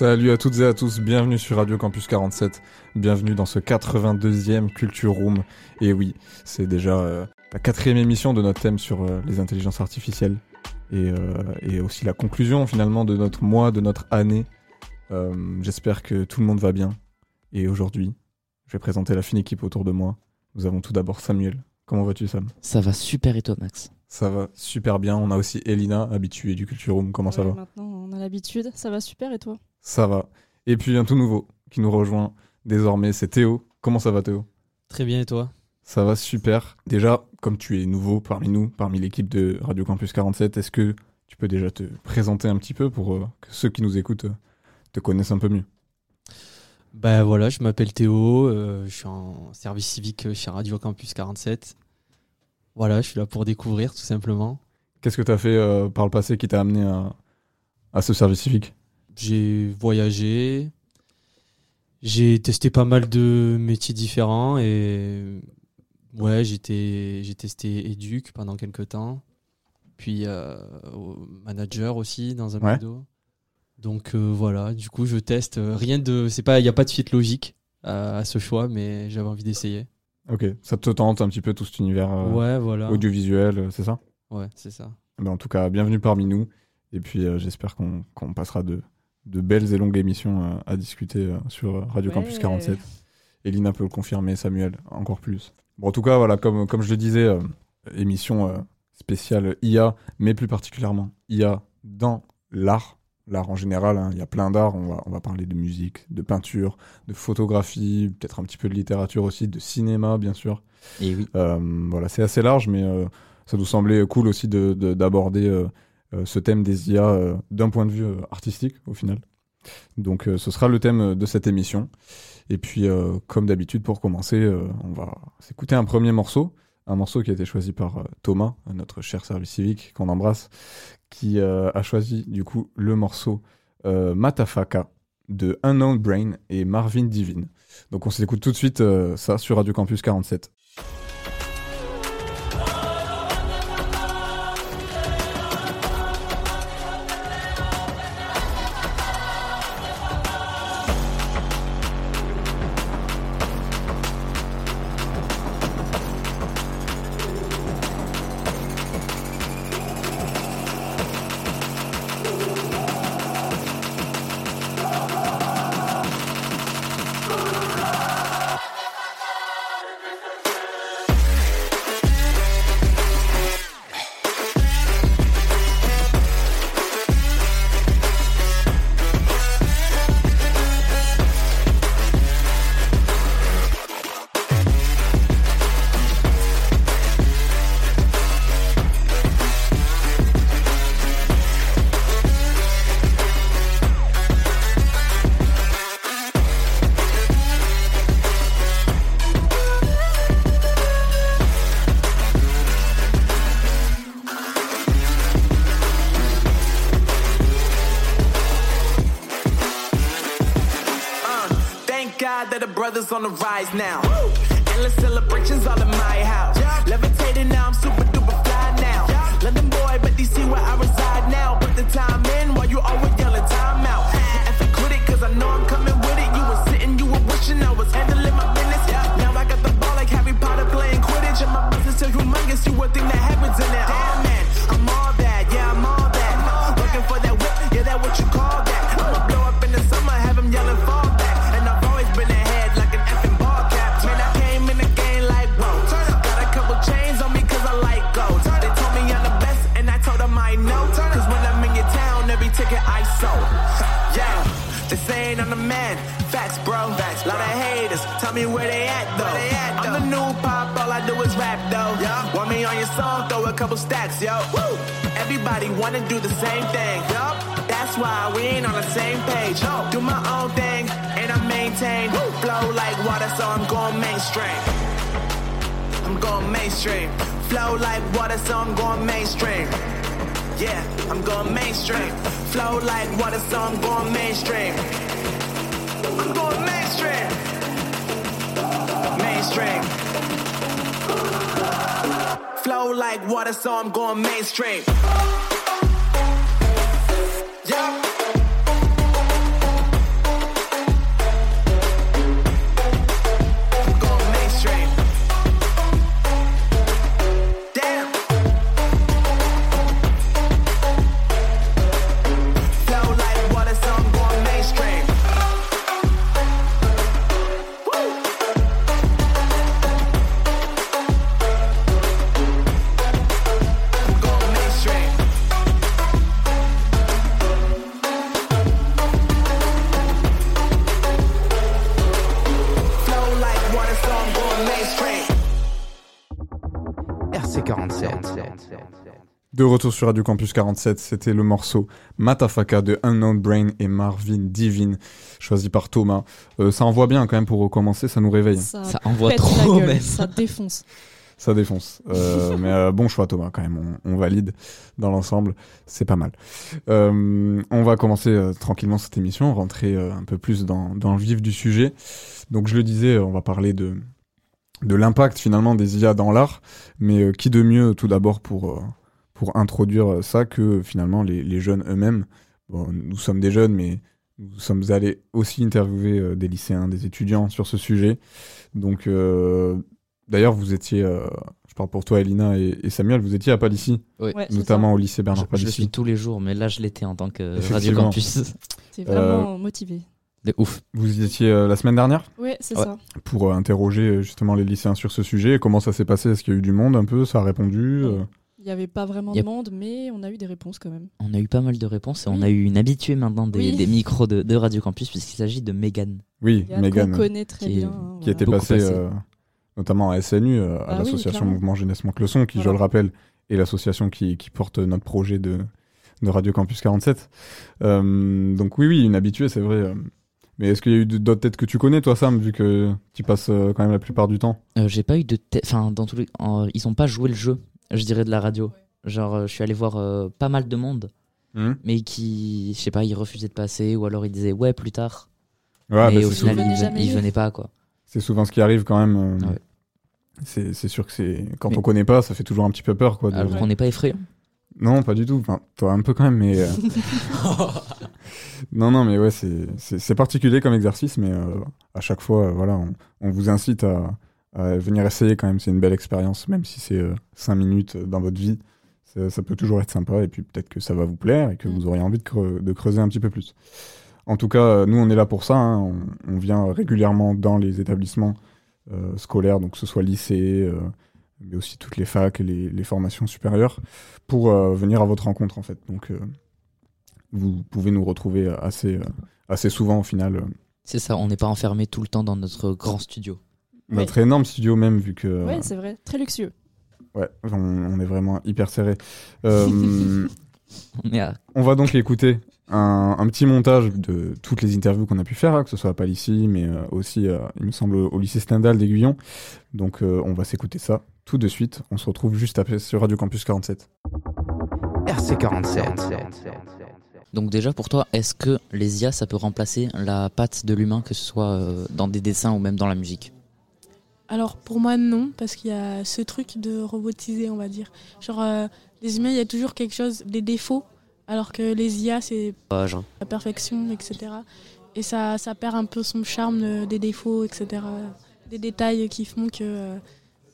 Salut à toutes et à tous, bienvenue sur Radio Campus 47, bienvenue dans ce 82e Culture Room. Et oui, c'est déjà euh, la quatrième émission de notre thème sur euh, les intelligences artificielles et, euh, et, aussi la conclusion finalement de notre mois, de notre année. J'espère que tout le monde va bien. Et aujourd'hui, je vais présenter la fine équipe autour de moi. Nous avons tout d'abord Samuel. Comment vas-tu Sam? Ça va super et toi Max? Ça va super bien. On a aussi Elina, habituée du Culture Room. Comment ça va? Maintenant on a l'habitude. Ça va super et toi? Ça va. Et puis un tout nouveau qui nous rejoint désormais, c'est Théo. Comment ça va Théo? Très bien et toi? Ça va super. Déjà, comme tu es nouveau parmi nous, parmi l'équipe de Radio Campus 47, est-ce que tu peux déjà te présenter un petit peu pour euh, que ceux qui nous écoutent euh, te connaissent un peu mieux? Ben voilà, je m'appelle Théo, euh, je suis en service civique chez Radio Campus 47. Voilà, je suis là pour découvrir tout simplement. Qu'est-ce que tu as fait par le passé qui t'a amené à ce service civique? J'ai voyagé, j'ai testé pas mal de métiers différents et ouais, j'ai testé éduc pendant quelques temps, puis euh, manager aussi dans un ouais. Donc euh, voilà, du coup je teste rien de, c'est pas, il n'y a pas de suite logique à, ce choix, mais j'avais envie d'essayer. Ok, ça te tente un petit peu tout cet univers euh, ouais, voilà. audiovisuel, c'est ça? Ouais, c'est ça. Mais en tout cas, bienvenue parmi nous. Et puis j'espère qu'on passera de, de belles et longues émissions euh, à discuter euh, sur Radio Campus 47. Elina peut le confirmer, Samuel encore plus. Bon, en tout cas, voilà, comme, comme je le disais, euh, émission spéciale IA, mais plus particulièrement IA dans l'art. L'art en général, hein. il y a plein d'art. On va, on va parler de musique, de peinture, de photographie, peut-être un petit peu de littérature aussi, de cinéma, bien sûr. Et oui. voilà, c'est assez large, mais ça nous semblait cool aussi d'aborder de, euh, ce thème des IA euh, d'un point de vue euh, artistique au final. Donc ce sera le thème de cette émission. Et puis comme d'habitude pour commencer, on va s'écouter un premier morceau, un morceau qui a été choisi par Thomas, notre cher service civique qu'on embrasse, qui a choisi du coup le morceau Matafaka de Unknown Brain et Marvin Divine. Donc on s'écoute tout de suite ça sur Radio Campus 47. Brothers on the rise now. Sold. Yeah, they saying I'm the man. Facts, bro. Facts, Lot of haters. Tell me where they at though. they at I'm the new pop, all I I do is rap though. Yeah. Want me on your song? Throw a couple stacks, yo. Woo. Everybody wanna do the same thing. Yup. That's why we ain't on the same page. No. Do my own thing and I maintain. Woo. Flow like water, so I'm going mainstream. I'm going mainstream. Flow like water, so I'm going mainstream. Yeah, I'm going mainstream. Flow like water, so I'm going mainstream. I'm going mainstream. Mainstream. Flow like water, so I'm going mainstream. De retour sur Radio Campus 47, c'était le morceau Matafaka de Unknown Brain et Marvin Divine, choisi par Thomas. Euh, ça envoie bien quand même pour recommencer, ça nous réveille, Ça, Ça envoie trop la gueule, même. Ça défonce. ça défonce. Euh, mais euh, bon choix Thomas quand même, on, on valide dans l'ensemble, c'est pas mal. Euh, on va commencer euh, tranquillement cette émission, rentrer euh, un peu plus dans, dans le vif du sujet. Donc je le disais, on va parler de, de l'impact finalement des IA dans l'art, mais euh, qui de mieux tout d'abord pour, euh, pour introduire ça que finalement les, les jeunes eux-mêmes. Bon, nous sommes des jeunes, mais nous sommes allés aussi interviewer euh, des lycéens, des étudiants sur ce sujet. Donc euh, d'ailleurs, vous étiez, euh, je parle pour toi Elina et, et Samuel, vous étiez à Palissy, Oui. Ouais, c'est notamment au lycée Je, Bernard je Palissy. suis tous les jours, mais là je l'étais en tant que Radio. Campus. T'es vraiment motivé. De ouf. Vous y étiez euh, la semaine dernière Ouais, c'est Ouais. ça. pour euh, interroger justement les lycéens sur ce sujet. Comment ça s'est passé? Est-ce qu'il y a eu du monde un peu? Ça a répondu euh? Il n'y avait pas vraiment de monde, mais on a eu des réponses quand même. On a eu pas mal de réponses et on a eu une habituée maintenant des, Oui. des micros de, de Radio Campus puisqu'il s'agit de Megan. Oui, Mégane Megan, qu'on connaît très qui est- bien. hein, qui voilà. était passée passé. euh, notamment à SNU, euh, à Ah l'association. Mouvement Jeunesse Manque le Son, qui, je le rappelle, est l'association qui, qui porte notre projet de, de Radio Campus 47. Euh, donc oui, oui, une habituée, c'est vrai. euh. Mais est-ce qu'il y a eu d'autres têtes que tu connais, toi, Sam, vu que tu passes euh, quand même la plupart du temps? Euh, J'ai pas eu de tête. Enfin, dans tous les. ils ont pas joué le jeu, je dirais, de la radio. Genre, euh, je suis allé voir euh, pas mal de monde, Hmm mais qui, je sais pas, ils refusaient de passer ou alors ils disaient ouais plus tard. Ouais, mais bah, au c'est final, Ils venaient ils venaient pas quoi. c'est souvent ce qui arrive quand même. euh, Ouais. C'est sûr que c'est quand Mais- on connaît pas, ça fait toujours un petit peu peur, quoi. de- Alors qu'on n'est pas effrayant. Non, pas du tout. Enfin, toi un peu quand même, mais. euh, non, non, mais ouais, c'est- particulier comme exercice, mais euh, à chaque fois, voilà, on, on vous incite à venir essayer quand même. C'est une belle expérience, même si c'est 5 minutes euh, dans votre vie. Ça, ça peut toujours être sympa, et puis peut-être que ça va vous plaire et que Mm. vous aurez envie de, creu- de creuser un petit peu plus. En tout cas, euh, nous, on est là pour ça. hein. On, on vient régulièrement dans les établissements euh, scolaires, donc que ce soit lycée, euh, mais aussi toutes les facs et les, les formations supérieures, pour euh, venir à votre rencontre, en fait. Donc, euh, vous pouvez nous retrouver assez, euh, assez souvent, au final. euh, C'est ça, on n'est pas enfermé tout le temps dans notre grand studio. Notre énorme studio, même, vu que. Ouais, c'est vrai. Très luxueux. ouais, on, on est vraiment hyper serré. Euh, On est à- On va donc écouter un, un petit montage de toutes les interviews qu'on a pu faire, hein, que ce soit à Palissy, mais euh, aussi, euh, il me semble, au lycée Stendhal d'Aiguillon. Donc euh, on va s'écouter ça tout de suite. On se retrouve juste après sur Radio Campus 47. RC47. Donc déjà pour toi, est-ce que les IA ça peut remplacer la patte de l'humain, que ce soit euh, dans des dessins ou même dans la musique? Alors pour moi non, parce qu'il y a ce truc de robotiser, on va dire. Genre euh, les humains, il y a toujours quelque chose, des défauts, alors que les IA c'est genre, la perfection, etc. Et ça, ça perd un peu son charme euh, des défauts, etc. Des détails qui font que euh,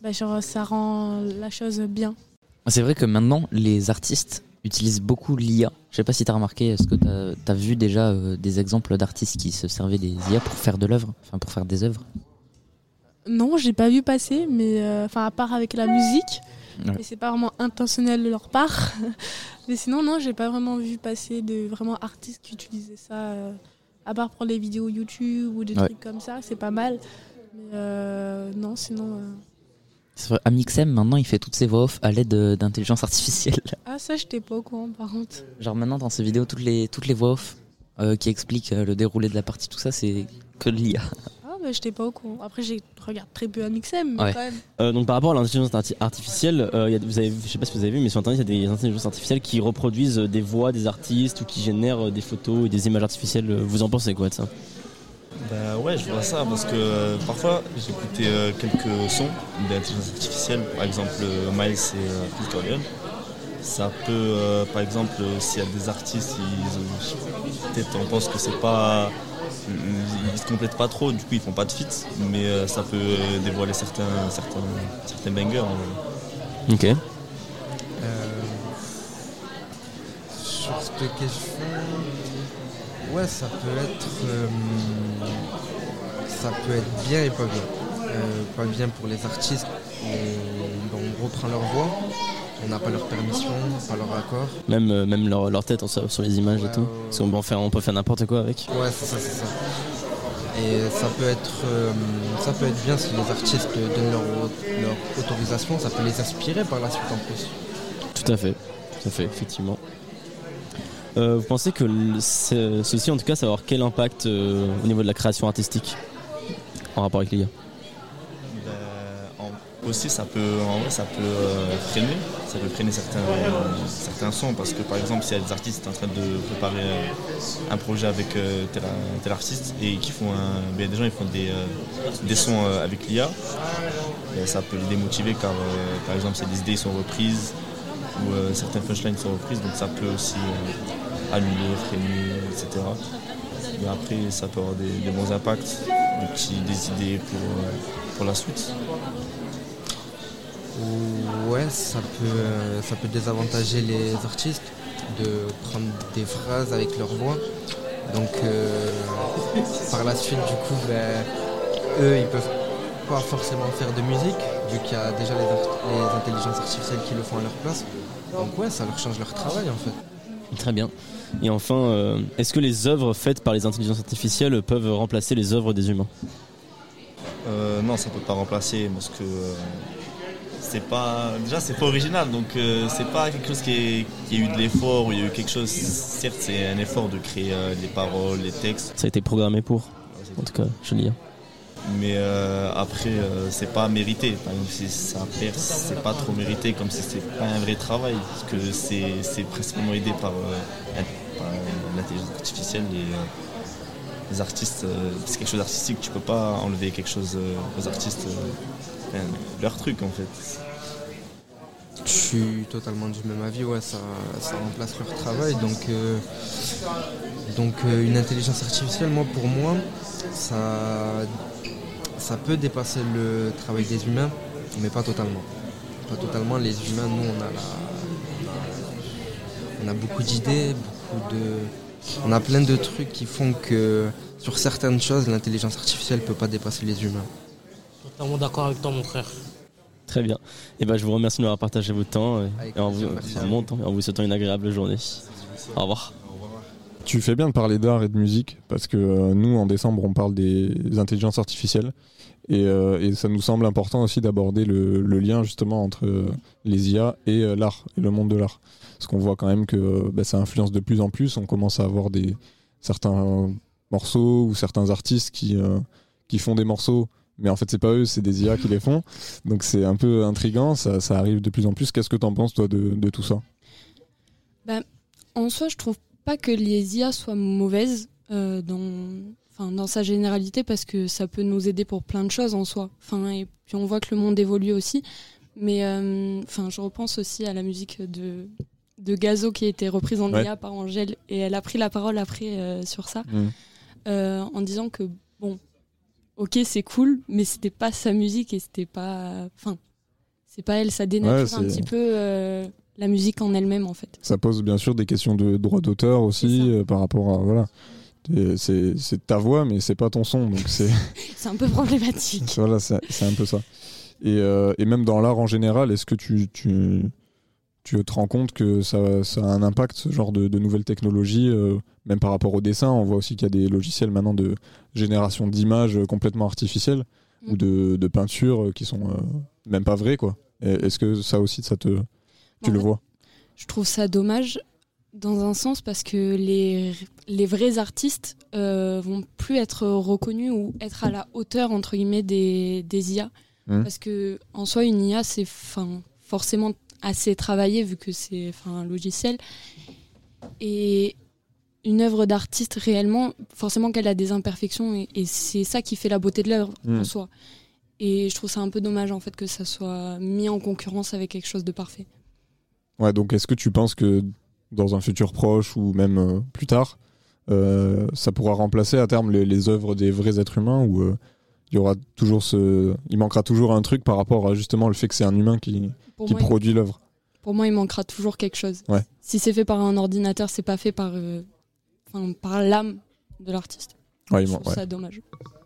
bah, genre, ça rend la chose bien. C'est vrai que maintenant, les artistes utilisent beaucoup l'IA. Je sais pas si tu as remarqué, est-ce que tu as, vu déjà euh, des exemples d'artistes qui se servaient des IA pour faire de l'œuvre, enfin pour faire des œuvres? Non, j'ai pas vu passer, mais euh, enfin à part avec la musique, Ouais. et c'est pas vraiment intentionnel de leur part. mais sinon, non, j'ai pas vraiment vu passer de vraiment artistes qui utilisaient ça, euh, à part pour les vidéos YouTube ou des Ouais. trucs comme ça, c'est pas mal. Mais euh, non, sinon. Sur Amixem, maintenant, il fait toutes ses voix off à l'aide de- d'intelligence artificielle. Ah, ça, j'étais pas au courant par contre. Genre maintenant, dans ses vidéos, toutes les, toutes les voix off euh, qui expliquent euh, le déroulé de la partie, tout ça, c'est que de l'IA. Bah, j'étais pas au courant. Après, j'ai regarde très peu Amixem, mais Ouais. quand même. Euh, donc par rapport à l'intelligence arti- artificielle, euh, il y a- vous avez, je sais pas si vous avez vu, mais sur internet il y a des intelligences artificielles qui reproduisent euh, des voix des artistes ou qui génèrent euh, des photos et des images artificielles. Euh, Vous en pensez quoi de ça? Bah ouais, je vois ça parce que euh, parfois j'écoutais euh, quelques sons d'intelligence artificielle, par exemple euh, Miles et euh, Phil Corleone. Ça peut, euh, par exemple, euh, s'il y a des artistes, ils- peut-être on pense que c'est pas. Ils se complètent pas trop, du coup ils font pas de feat, mais euh, ça peut dévoiler certains, certains, certains bangers. Ok. Euh, sur cette question, ouais, ça peut être, euh, ça peut être bien et pas bien. Euh, pas bien pour les artistes, on, on reprend leur voix, on n'a pas leur permission, pas leur accord. Même, euh, même leur, leur tête sur, sur les images et tout. Parce qu'on peut, en faire, on peut faire n'importe quoi avec. Ouais, c'est ça, c'est ça. Et ça peut être, euh, ça peut être bien si les artistes donnent leur, leur autorisation, ça peut les inspirer par la suite en plus. Tout à fait, tout à fait, effectivement. Euh, vous pensez que le- ceci, en tout cas, ça va avoir quel impact au niveau de la création artistique en rapport avec Ben, en- aussi, ça peut, en vrai, ça peut euh, freiner, ça peut freiner certains, certains sons parce que par exemple, s'il y a des artistes en train de préparer euh, un projet avec euh, tel, tel artiste et qui font un, ben, des gens ils font des, des sons avec l'IA, ben, ça peut les démotiver car par exemple, des idées sont reprises ou euh, certaines punchlines sont reprises, donc ça peut aussi euh, annuler, freiner, etc. Mais après, ça peut avoir des, bons impacts, des, des idées pour, pour la suite. Ouais, ça peut, euh, ça peut désavantager les artistes de prendre des phrases avec leur voix. Donc euh, par la suite, du coup, ben, eux, ils peuvent pas forcément faire de musique, vu qu'il y a déjà les, art- les intelligences artificielles qui le font à leur place. Donc ouais, ça leur change leur travail en fait. Très bien. Et enfin, euh, est-ce que les œuvres faites par les intelligences artificielles peuvent remplacer les œuvres des humains? Euh, non, ça peut pas remplacer parce que euh, c'est pas déjà c'est pas original, donc euh, c'est pas quelque chose qui, est, qui a eu de l'effort ou il y a eu quelque chose. Certes, c'est un effort de créer euh, les paroles, les textes, Ça a été programmé pour, en tout cas, je lis. mais euh, après euh, c'est pas mérité. Par exemple, si ça perce, c'est pas trop mérité, comme si c'était pas un vrai travail, parce que c'est c'est principalement aidé par, euh, par l'intelligence artificielle et euh, les artistes. euh, c'est quelque chose d'artistique, tu peux pas enlever quelque chose euh, aux artistes. Leur truc en fait. Je suis totalement du même avis, ça, remplace leur travail. Donc, euh, donc euh, une intelligence artificielle, moi, pour moi, ça, ça peut dépasser le travail des humains, mais pas totalement. Pas totalement. Les humains, nous, on a, la, on a beaucoup d'idées, beaucoup de, on a plein de trucs qui font que sur certaines choses, l'intelligence artificielle peut pas dépasser les humains. Totalement d'accord avec toi, mon frère. Très bien. Et ben, je vous remercie de m'avoir partagé votre temps euh, Avec et en plaisir, vous, merci en vous. mon temps, et en vous souhaitant une agréable journée. Au revoir. Tu fais bien de parler d'art et de musique parce que euh, nous, en décembre, on parle des intelligences artificielles et, euh, et ça nous semble important aussi d'aborder le, le lien justement entre euh, les IA et euh, l'art et le monde de l'art. Parce qu'on voit quand même que bah, ça influence de plus en plus. On commence à avoir des certains morceaux ou certains artistes qui euh, qui font des morceaux, mais en fait c'est pas eux, c'est des IA qui les font. Donc c'est un peu intriguant. Ça, ça arrive de plus en plus. Qu'est-ce que t'en penses toi de, de tout ça? En soi, je trouve pas que les IA soient mauvaises euh, dans, enfin, dans sa généralité parce que ça peut nous aider pour plein de choses en soi. Enfin, et puis on voit que le monde évolue aussi. Mais euh, enfin, je repense aussi à la musique de, de Gazo qui a été reprise en Ouais. IA par Angèle et elle a pris la parole après euh, sur ça Mm. euh, en disant que ok, c'est cool, mais c'était pas sa musique et c'était pas, enfin, c'est pas elle, ça dénature Ouais, un petit peu euh, la musique en elle-même en fait. Ça pose bien sûr des questions de droit d'auteur aussi euh, par rapport à voilà. C'est ta voix mais c'est pas ton son donc c'est C'est un peu problématique. voilà c'est c'est un peu ça. Et, euh, et même dans l'art en général, est-ce que tu, tu tu te rends compte que ça, ça a un impact ce genre de, de nouvelles technologies euh, même par rapport au dessin On voit aussi qu'il y a des logiciels maintenant de génération d'images complètement artificielles Mm. ou de, de peinture euh, qui sont euh, même pas vrai, quoi. Est-ce que ça aussi, ça te, tu le fait, vois? Je trouve ça dommage dans un sens parce que les, les vrais artistes euh, vont plus être reconnus ou être à la hauteur entre guillemets des, des IA. Mhm. Parce que en soi, une IA, c'est fin, forcément assez travaillé vu que c'est un logiciel. Et une œuvre d'artiste réellement, forcément qu'elle a des imperfections et, et c'est ça qui fait la beauté de l'œuvre en soi. Et je trouve ça un peu dommage en fait que ça soit mis en concurrence avec quelque chose de parfait. Ouais, donc est-ce que tu penses que dans un futur proche ou même euh, plus tard, euh, ça pourra remplacer à terme les, les œuvres des vrais êtres humains ou euh, il y aura toujours ce, il manquera toujours un truc par rapport à justement le fait que c'est un humain qui, qui moi, produit l'œuvre. Pour moi, il manquera toujours quelque chose. Ouais. Si c'est fait par un ordinateur, c'est pas fait par, euh, enfin, par l'âme de l'artiste. Ouais, je trouve ouais. ça dommage.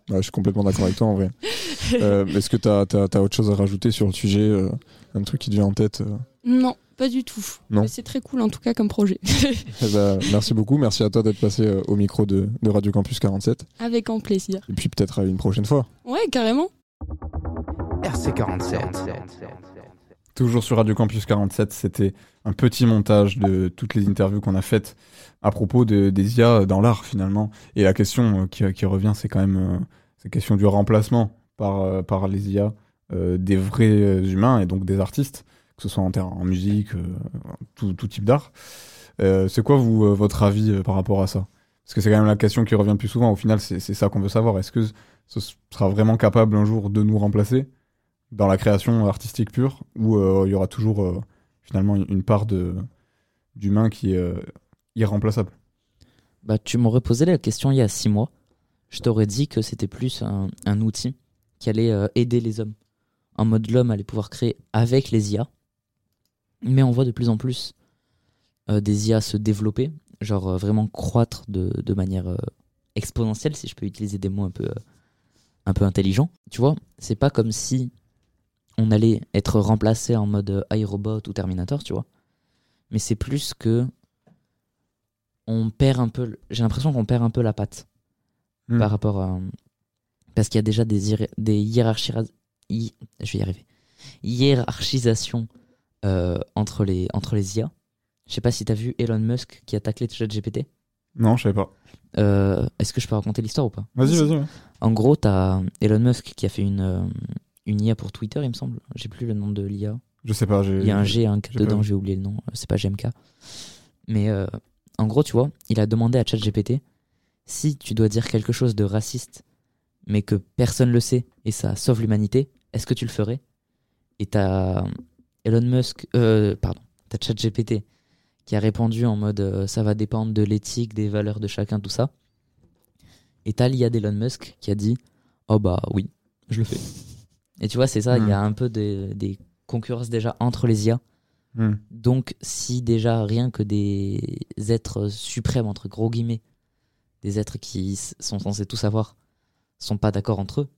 Je suis complètement d'accord avec toi en vrai. Euh, Est-ce que tu as, autre chose à rajouter sur le sujet euh, Un truc qui te vient en tête euh Non, pas du tout. Non. Mais c'est très cool en tout cas comme projet. Eh ben, Merci beaucoup, merci à toi d'être passé euh, au micro de, de Radio Campus 47. Avec grand plaisir. Et puis peut-être à une prochaine fois. Ouais, carrément. RC47. Toujours sur Radio Campus 47, c'était un petit montage de toutes les interviews qu'on a faites à propos de, des IA dans l'art finalement. Et la question euh, qui, qui revient, c'est quand même euh, cette question du remplacement par, euh, par les IA euh, des vrais euh, humains et donc des artistes, que ce soit en, en musique, euh, tout, tout type d'art. Euh, c'est quoi euh, votre avis euh, par rapport à ça? Parce que c'est quand même la question qui revient le plus souvent. Au final, c'est ça qu'on veut savoir. Est-ce que ce sera vraiment capable un jour de nous remplacer dans la création artistique pure euh, il y aura toujours euh, finalement une- part d'humain qui est euh, irremplaçable? Bah, tu m'aurais posé la question il y a six mois. Je t'aurais dit que c'était plus un, outil qui allait euh, aider les hommes. En mode l'homme allait pouvoir créer avec les IA. Mais on voit de plus en plus euh, des IA se développer, genre euh, vraiment croître de, de manière euh, exponentielle, si je peux utiliser des mots un peu, un peu intelligents. Tu vois, c'est pas comme si on allait être remplacé en mode iRobot ou Terminator, tu vois. Mais c'est plus que on perd un peu. J'ai l'impression qu'on perd un peu la patte Hmm. par rapport à. Parce qu'il y a déjà des, des hiérarchies. Hi- Je vais y arriver. Hiérarchisation euh, entre, les, entre les IA. Je sais pas si t'as vu Elon Musk qui a taclé ChatGPT. Non, je savais pas. Euh, Est-ce que je peux raconter l'histoire ou pas? Vas-y, vas-y. ouais. En gros, t'as Elon Musk qui a fait une, euh, une IA pour Twitter, il me semble. J'ai plus le nom de l'IA. Je sais pas. j'ai- Il y a un G un K j'ai pas dedans, vu. j'ai oublié le nom. Euh, C'est pas GMK. Mais euh, en gros, tu vois, il a demandé à ChatGPT si tu dois dire quelque chose de raciste, mais que personne le sait et ça sauve l'humanité, est-ce que tu le ferais? Et t'as Elon Musk, euh, pardon, t'as ChatGPT qui a répondu en mode euh, ça va dépendre de l'éthique, des valeurs de chacun, tout ça. Et t'as l'IA d'Elon Musk qui a dit oh bah oui, je le fais. Et tu vois, c'est ça, il y Hmm. a un peu de- des concurrences déjà entre les IA. Hmm. Donc, si déjà rien que des êtres suprêmes, entre gros guillemets, des êtres qui sont censés tout savoir, sont pas d'accord entre eux,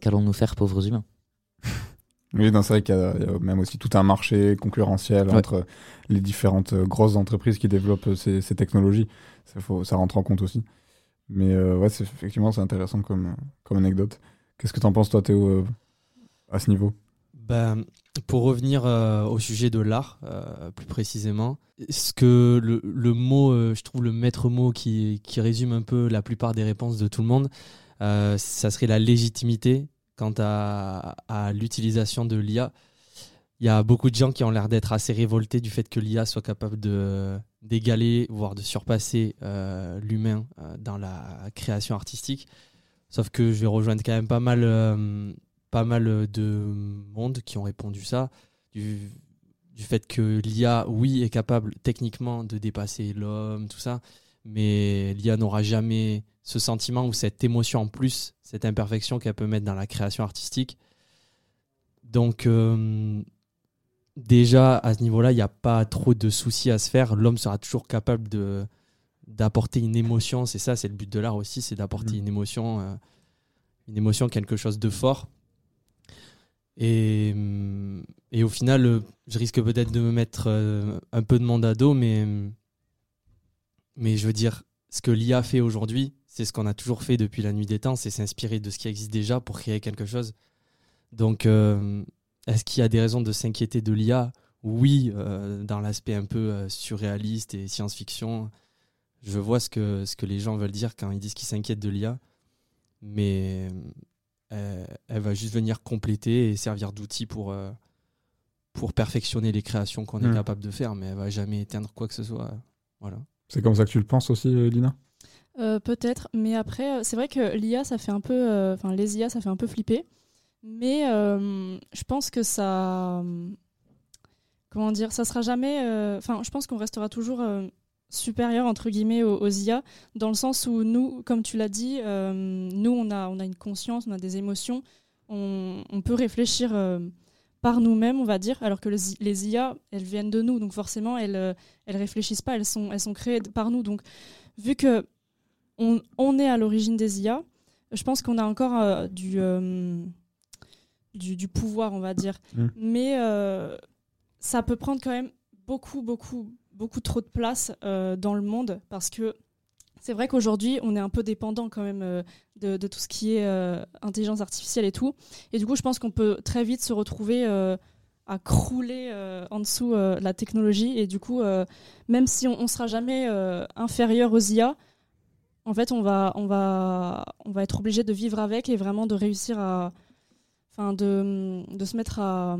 qu'allons-nous faire, pauvres humains Oui, c'est vrai qu'il y, a il y a même aussi tout un marché concurrentiel Ouais. entre les différentes euh, grosses entreprises qui développent euh, ces, ces technologies. Ça, faut, ça rentre en compte aussi. Mais euh, ouais, effectivement, c'est intéressant comme, comme anecdote. Qu'est-ce que t'en penses, toi, Théo, euh, à ce niveau? Ben, pour revenir euh, au sujet de l'art, euh, plus précisément, ce que le, le mot, euh, je trouve le maître mot qui, qui résume un peu la plupart des réponses de tout le monde, euh, ça serait la légitimité quant à, l'utilisation de l'IA. Il y a beaucoup de gens qui ont l'air d'être assez révoltés du fait que l'IA soit capable de d'égaler, voire de surpasser euh, l'humain euh, dans la création artistique. Sauf que je vais rejoindre quand même pas mal, euh, pas mal de monde qui ont répondu ça. Du fait que l'IA, oui, est capable techniquement de dépasser l'homme, tout ça, mais l'IA n'aura jamais ce sentiment ou cette émotion en plus, cette imperfection qu'elle peut mettre dans la création artistique. Donc, euh, déjà, à ce niveau-là, il n'y a pas trop de soucis à se faire. L'homme sera toujours capable de d'apporter une émotion. C'est ça, c'est le but de l'art aussi, c'est d'apporter Mhm. une émotion, euh, une émotion, quelque chose de fort. Et, et au final, je risque peut-être de me mettre euh, un peu de monde à dos, mais, mais je veux dire, ce que l'IA fait aujourd'hui, c'est ce qu'on a toujours fait depuis la nuit des temps, c'est s'inspirer de ce qui existe déjà pour créer quelque chose. Donc, euh, est-ce qu'il y a des raisons de s'inquiéter de l'IA Oui, euh, dans l'aspect un peu euh, surréaliste et science-fiction. Je vois ce que, ce que les gens veulent dire quand ils disent qu'ils s'inquiètent de l'IA. Mais elle va juste venir compléter et servir d'outil pour, pour perfectionner les créations qu'on est Mm. capable de faire. Mais elle va jamais éteindre quoi que ce soit. Voilà. C'est comme ça que tu le penses aussi, euh, Lina? Euh, Peut-être, mais après, euh, c'est vrai que l'IA, ça fait un peu, enfin les IA, ça fait un peu flipper. Mais je pense que ça, comment dire, ça sera jamais. Enfin, je pense qu'on restera toujours supérieur entre guillemets aux, IA, dans le sens où nous, comme tu l'as dit, nous on a, on a une conscience, on a des émotions, on, on peut réfléchir. Par nous-mêmes, on va dire, alors que les, les IA, elles viennent de nous, donc forcément, elles, euh, elles réfléchissent pas, elles sont, elles sont créées par nous. Donc, vu que on, on est à l'origine des IA, je pense qu'on a encore euh, du, euh, du, du pouvoir, on va dire. Mm. Mais euh, ça peut prendre quand même beaucoup, beaucoup, beaucoup trop de place dans le monde parce que c'est vrai qu'aujourd'hui, on est un peu dépendant quand même euh, de, de tout ce qui est euh, intelligence artificielle et tout. Et du coup, je pense qu'on peut très vite se retrouver euh, à crouler en dessous euh, la technologie. Et du coup, même si on ne sera jamais inférieur aux IA, en fait, on va, on va, on va être obligé de vivre avec et vraiment de réussir à, enfin, de, de se mettre à,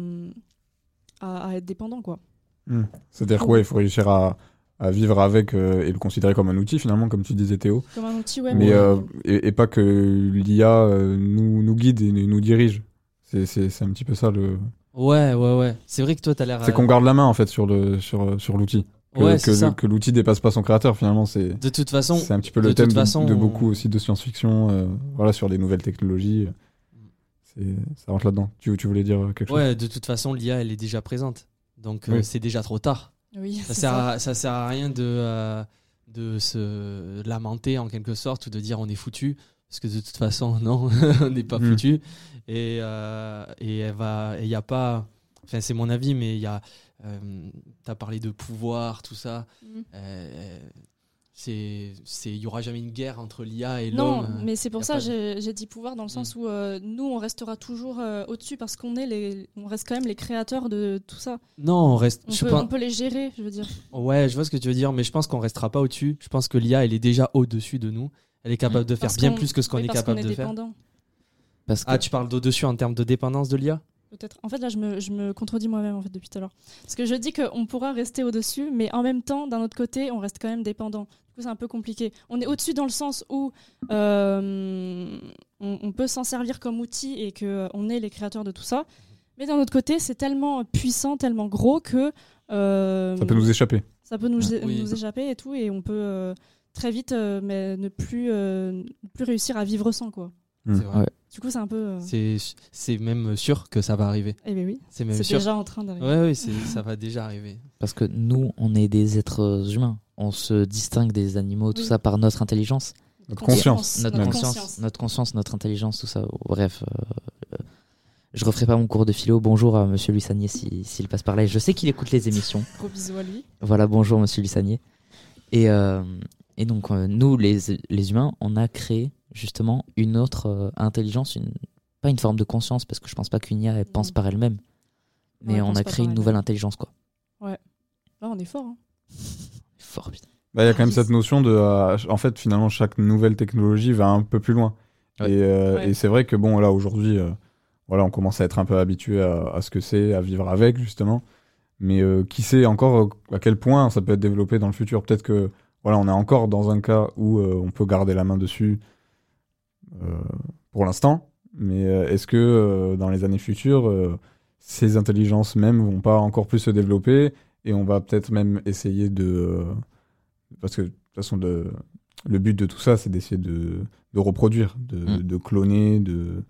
à, être dépendant, quoi. Hmm. C'est-à-dire qu'il faut réussir à, à vivre avec euh, et le considérer comme un outil finalement, comme tu disais Théo. Comme un outil, ouais. Mais euh, et, et pas que l'IA euh, nous, nous guide et nous dirige. C'est- C'est c'est un petit peu ça le. Ouais, ouais, ouais. C'est vrai que toi, tu as l'air. C'est qu'on garde la main en fait sur le sur sur l'outil. Que, Ouais, que, c'est ça. que l'outil dépasse pas son créateur finalement. C'est De toute façon. c'est un petit peu de le thème de, beaucoup aussi de science-fiction. euh, voilà sur les nouvelles technologies. Ça rentre là-dedans. Tu, tu voulais dire quelque chose? Ouais, de toute façon, l'IA, elle est déjà présente. Donc, euh, Oui. c'est déjà trop tard. Oui, ça sert, ça. À, ça sert à rien de, euh, de se lamenter en quelque sorte ou de dire on est foutu. Parce que de toute façon, non, on n'est pas Mm. foutu. Et, euh, et elle va. Il n'y a pas. Enfin, c'est mon avis, mais il y a. tu as parlé de pouvoir, tout ça. Mhm. C'est c'est il y aura jamais une guerre entre l'IA et Non, l'homme. mais c'est pour ça que j'ai j'ai dit pouvoir dans le sens où euh, nous on restera toujours euh, au-dessus parce qu'on est les, on reste quand même les créateurs de tout ça. Non, on reste. On, je peut, on peut les gérer, je veux dire. Ouais, je vois ce que tu veux dire, mais je pense qu'on restera pas au-dessus. Je pense que l'IA, elle est déjà au-dessus de nous. Elle est capable de faire Parce bien plus que ce qu'on oui, est parce capable est de faire. Parce que Ah, tu parles d'au-dessus en termes de dépendance de l'IA Peut-être. En fait, là, je me, je me contredis moi-même en fait depuis tout à l'heure. Parce que je dis qu'on pourra rester au-dessus, mais en même temps, d'un autre côté, on reste quand même dépendant. Coup, c'est un peu compliqué. On est au-dessus dans le sens où euh, on, on peut s'en servir comme outil et que on est les créateurs de tout ça. Mais d'un autre côté, c'est tellement puissant, tellement gros que euh, Ça peut nous échapper. ça peut nous, Ouais. Oui. nous échapper et tout, et on peut euh, très vite euh, mais ne plus, euh, ne plus réussir à vivre sans quoi. Hmm. C'est vrai. Ouais. Du coup, c'est un peu. euh, C'est c'est même sûr que ça va arriver. Eh ben oui. C'est déjà en train d'arriver. Ouais, oui, c'est- ça va déjà arriver. Parce que nous, on est des êtres humains. On se distingue des animaux, tout Oui. ça, par notre intelligence. Notre Conscience. conscience. Notre, Notre conscience, conscience. notre conscience, notre intelligence, tout ça. Bref, euh, euh, je referai pas mon cours de philo. Bonjour à Monsieur Lussanier si- s'il passe par là. Et Je sais qu'il écoute les émissions. Gros bisous à lui. Voilà, bonjour Monsieur Lussanier. Et, euh, et donc, euh, nous, les, les humains, on a créé justement une autre euh, intelligence, une, pas une forme de conscience, parce que je pense pas qu'une IA elle pense Non. par elle-même. Mais Ouais, elle on a créé une nouvelle intelligence, quoi. Là, on est fort. Hein. Fort, putain. Bah, Il y a quand même cette notion de. euh, en fait, finalement, chaque nouvelle technologie va un peu plus loin. Ouais. Et, euh, Ouais. et c'est vrai que, bon, là, aujourd'hui, euh, voilà, on commence à être un peu habitué à, à ce que c'est, à vivre avec, justement. Mais euh, qui sait encore à quel point ça peut être développé dans le futur. Peut-être que, voilà, on est encore dans un cas où euh, on peut garder la main dessus euh, pour l'instant. Mais euh, est-ce que euh, dans les années futures, euh, ces intelligences même vont pas encore plus se développer et on va peut-être même essayer de. euh, parce que de toute façon, de, le but de tout ça, c'est d'essayer de, de reproduire, de, Mm. de cloner, de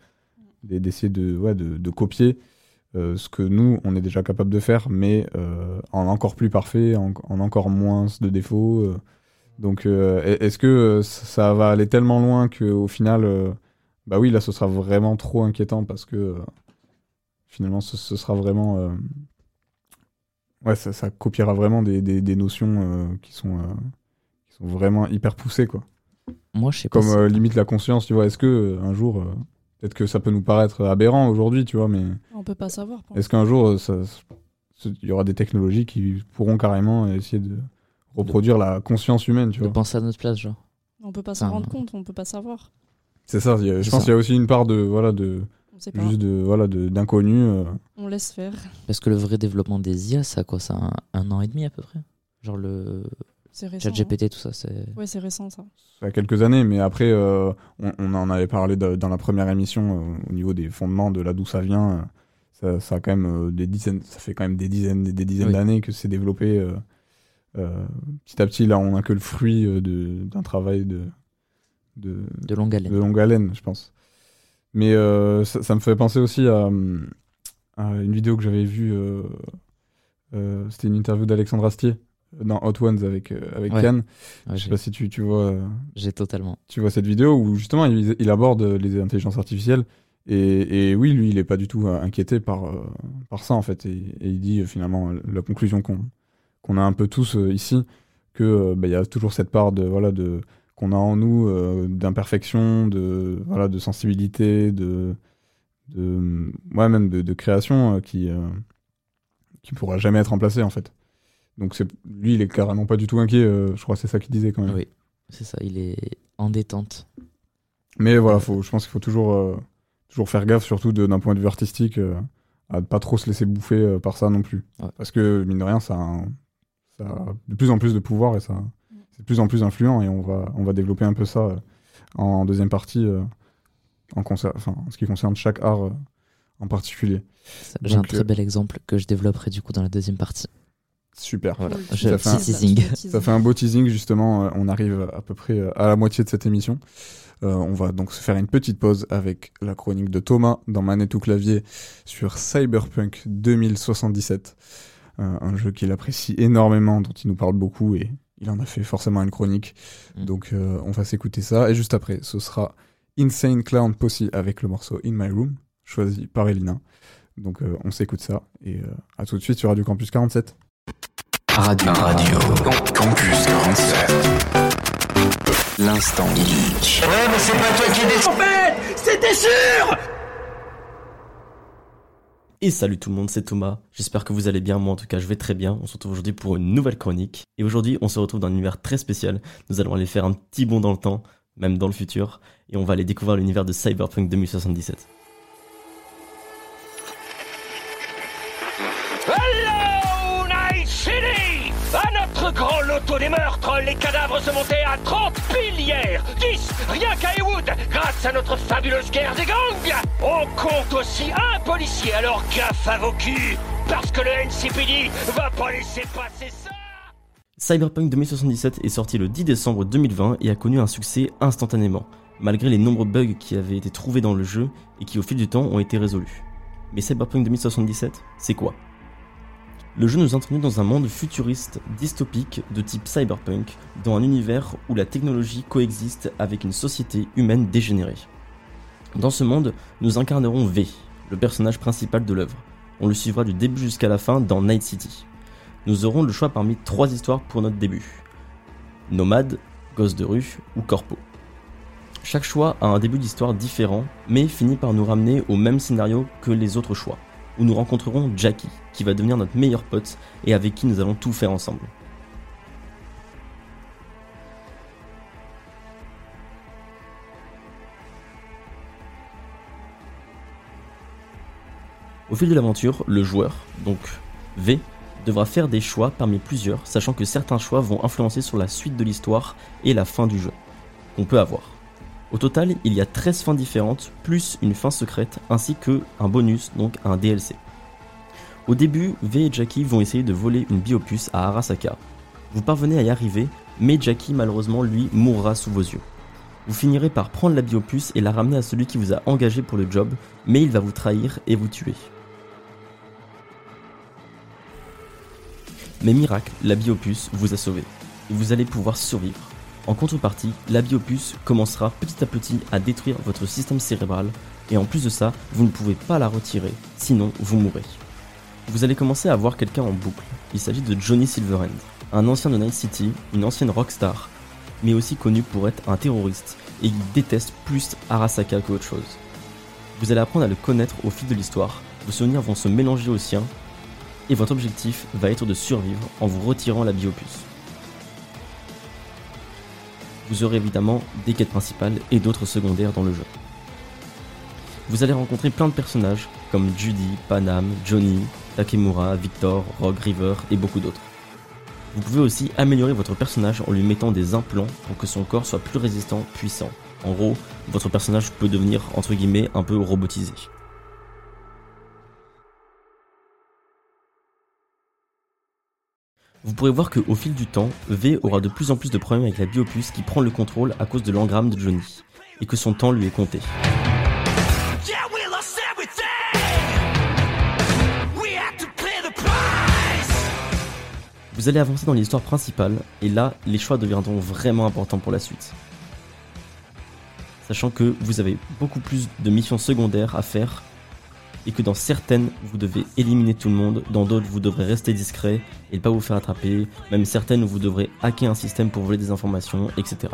de- d'essayer de, ouais, de, de copier euh, ce que nous, on est déjà capable de faire, mais euh, en encore plus parfait, en, en encore moins de défauts. euh. Donc, euh, est- est-ce que euh, ça va aller tellement loin qu'au final, euh, bah oui, là, ce sera vraiment trop inquiétant parce que euh, finalement, ce, ce sera vraiment. euh, ouais, ça, ça copiera vraiment des, des, des notions euh, qui, sont, euh, qui sont vraiment hyper poussées, quoi. Moi, je sais pas. Comme si- euh, limite la conscience, tu vois. Est-ce que un jour, euh, peut-être que ça peut nous paraître aberrant aujourd'hui, tu vois, mais On peut pas savoir. est-ce qu'un jour, il y aura des technologies qui pourront carrément essayer de reproduire la conscience humaine, tu De vois penser à notre place, genre. On peut pas s'en Enfin, rendre compte, on peut pas savoir. C'est ça. a- je pense ça. qu'il y a aussi une part de voilà de juste de voilà de- d'inconnu. euh, On laisse faire. Parce que le vrai développement des IA, ça a quoi Ça a un, un an et demi à peu près? Genre le C'est récent. hein. ChatGPT, tout ça, c'est. Ouais, c'est récent ça. y a quelques années, mais après, euh, on, on en avait parlé de- dans la première émission euh, au niveau des fondements de là d'où ça vient. euh, ça, ça a quand même euh, des dizaines, ça fait quand même des dizaines, des dizaines Oui. d'années que c'est développé. Euh, petit à petit, là, on a que le fruit euh, d'un travail de, de, De longue haleine. de longue haleine, je pense. Mais euh, ça, ça me fait penser aussi à, à une vidéo que j'avais vue. C'était une interview d'Alexandre Astier dans Hot Ones avec, euh, avec Ouais. Yann. Ouais, je sais pas si tu, tu vois. euh, J'ai totalement. tu vois cette vidéo où justement il, il aborde les intelligences artificielles et, et oui lui il est pas du tout inquiété par euh, par ça en fait et, et il dit finalement la conclusion qu'on qu'on a un peu tous euh, ici que euh, bah, il y a toujours cette part de voilà de qu'on a en nous euh, d'imperfection de voilà de sensibilité de de ouais même de, de création qui qui pourra jamais être remplacée en fait donc c'est lui il est carrément pas du tout inquiet je crois c'est ça qu'il disait quand même Oui, c'est ça, il est en détente. Mais voilà, faut, je pense qu'il faut toujours, euh, toujours faire gaffe, surtout de- d'un point de vue artistique, euh, à ne pas trop se laisser bouffer euh, par ça non plus. Ouais. Parce que, mine de rien, ça a, un- ça a de plus en plus de pouvoir et ça, c'est de plus en plus influent et on va, on va développer un peu ça euh, en deuxième partie, euh, en, enfin, en ce qui concerne chaque art euh, en particulier. J'ai un très euh, bel exemple que je développerai du coup dans la deuxième partie. Super. Voilà, je Ça fait un- teasing. Ça fait un beau teasing, justement. on arrive à peu près à la moitié de cette émission. Euh, on va donc se faire une petite pause avec la chronique de Thomas dans Manette ou Clavier sur Cyberpunk 2077. Un jeu qu'il apprécie énormément, dont il nous parle beaucoup et il en a fait forcément une chronique. Mm. Donc euh, on va s'écouter ça. Et juste après, ce sera Insane Clown Posse avec le morceau In My Room, choisi par Elina. Donc euh, on s'écoute ça. Et euh, à tout de suite sur Radio Campus 47. Radio, Radio, Campus 47. L'instant geek. Ouais, mais c'est pas toi qui. En fait, c'était sûr Et salut tout le monde, c'est Thomas. J'espère que vous allez bien. Moi, en tout cas, je vais très bien. On se retrouve aujourd'hui pour une nouvelle chronique. Et aujourd'hui, on se retrouve dans un univers très spécial. Nous allons aller faire un petit bond dans le temps, même dans le futur, et on va aller découvrir l'univers de Cyberpunk 2077. Grand loto des meurtres, les cadavres se montaient à 30 piles hier 10 rien qu'à grâce à notre fabuleuse guerre des gangs. On compte aussi un policier, alors gaffe à vos culs Parce que le NCPD va pas laisser passer ça. Cyberpunk 2077 est sorti le 10 décembre 2020 et a connu un succès instantanément, malgré les nombreux bugs qui avaient été trouvés dans le jeu et qui au fil du temps ont été résolus. Mais Cyberpunk 2077, c'est quoi? Le jeu nous introduit dans un monde futuriste dystopique de type cyberpunk, dans un univers où la technologie coexiste avec une société humaine dégénérée. Dans ce monde, nous incarnerons V, le personnage principal de l'œuvre. On le suivra du début jusqu'à la fin dans Night City nous aurons le choix parmi trois histoires pour notre début. Nomade, Gosse de rue ou Corpo. Chaque choix a un début d'histoire différent, mais finit par nous ramener au même scénario que les autres choix, où nous rencontrerons Jackie, qui va devenir notre meilleur pote et avec qui nous allons tout faire ensemble. Au fil de l'aventure, le joueur, donc V, devra faire des choix parmi plusieurs, sachant que certains choix vont influencer sur la suite de l'histoire et la fin du jeu qu'on peut avoir. Au total, il y a 13 fins différentes, plus une fin secrète, ainsi que un bonus, donc un DLC. Au début, V et Jackie vont essayer de voler une biopuce à Arasaka. Vous parvenez à y arriver, mais Jackie malheureusement lui mourra sous vos yeux. Vous finirez par prendre la biopuce et la ramener à celui qui vous a engagé pour le job, mais il va vous trahir et vous tuer. Mais miracle, la biopuce vous a sauvé. Et vous allez pouvoir survivre. En contrepartie, la biopuce commencera petit à petit à détruire votre système cérébral. Et en plus de ça, vous ne pouvez pas la retirer, sinon vous mourrez. Vous allez commencer à voir quelqu'un en boucle. Il s'agit de Johnny Silverhand, un ancien de Night City, une ancienne rockstar, mais aussi connu pour être un terroriste, et il déteste plus Arasaka qu'autre chose. Vous allez apprendre à le connaître au fil de l'histoire, vos souvenirs vont se mélanger aux siens, et votre objectif va être de survivre en vous retirant la biopuce. Vous aurez évidemment des quêtes principales et d'autres secondaires dans le jeu. Vous allez rencontrer plein de personnages comme Judy, Panam, Johnny, Takemura, Victor, Rogue, River et beaucoup d'autres. Vous pouvez aussi améliorer votre personnage en lui mettant des implants pour que son corps soit plus résistant, puissant. En gros, votre personnage peut devenir entre guillemets un peu robotisé. Vous pourrez voir qu'au fil du temps, V aura de plus en plus de problèmes avec la biopuce qui prend le contrôle à cause de l'engramme de Johnny, et que son temps lui est compté. Vous allez avancer dans l'histoire principale, et là, les choix deviendront vraiment importants pour la suite. Sachant que vous avez beaucoup plus de missions secondaires à faire, et que dans certaines, vous devez éliminer tout le monde, dans d'autres, vous devrez rester discret et ne pas vous faire attraper, même certaines, vous devrez hacker un système pour voler des informations, etc.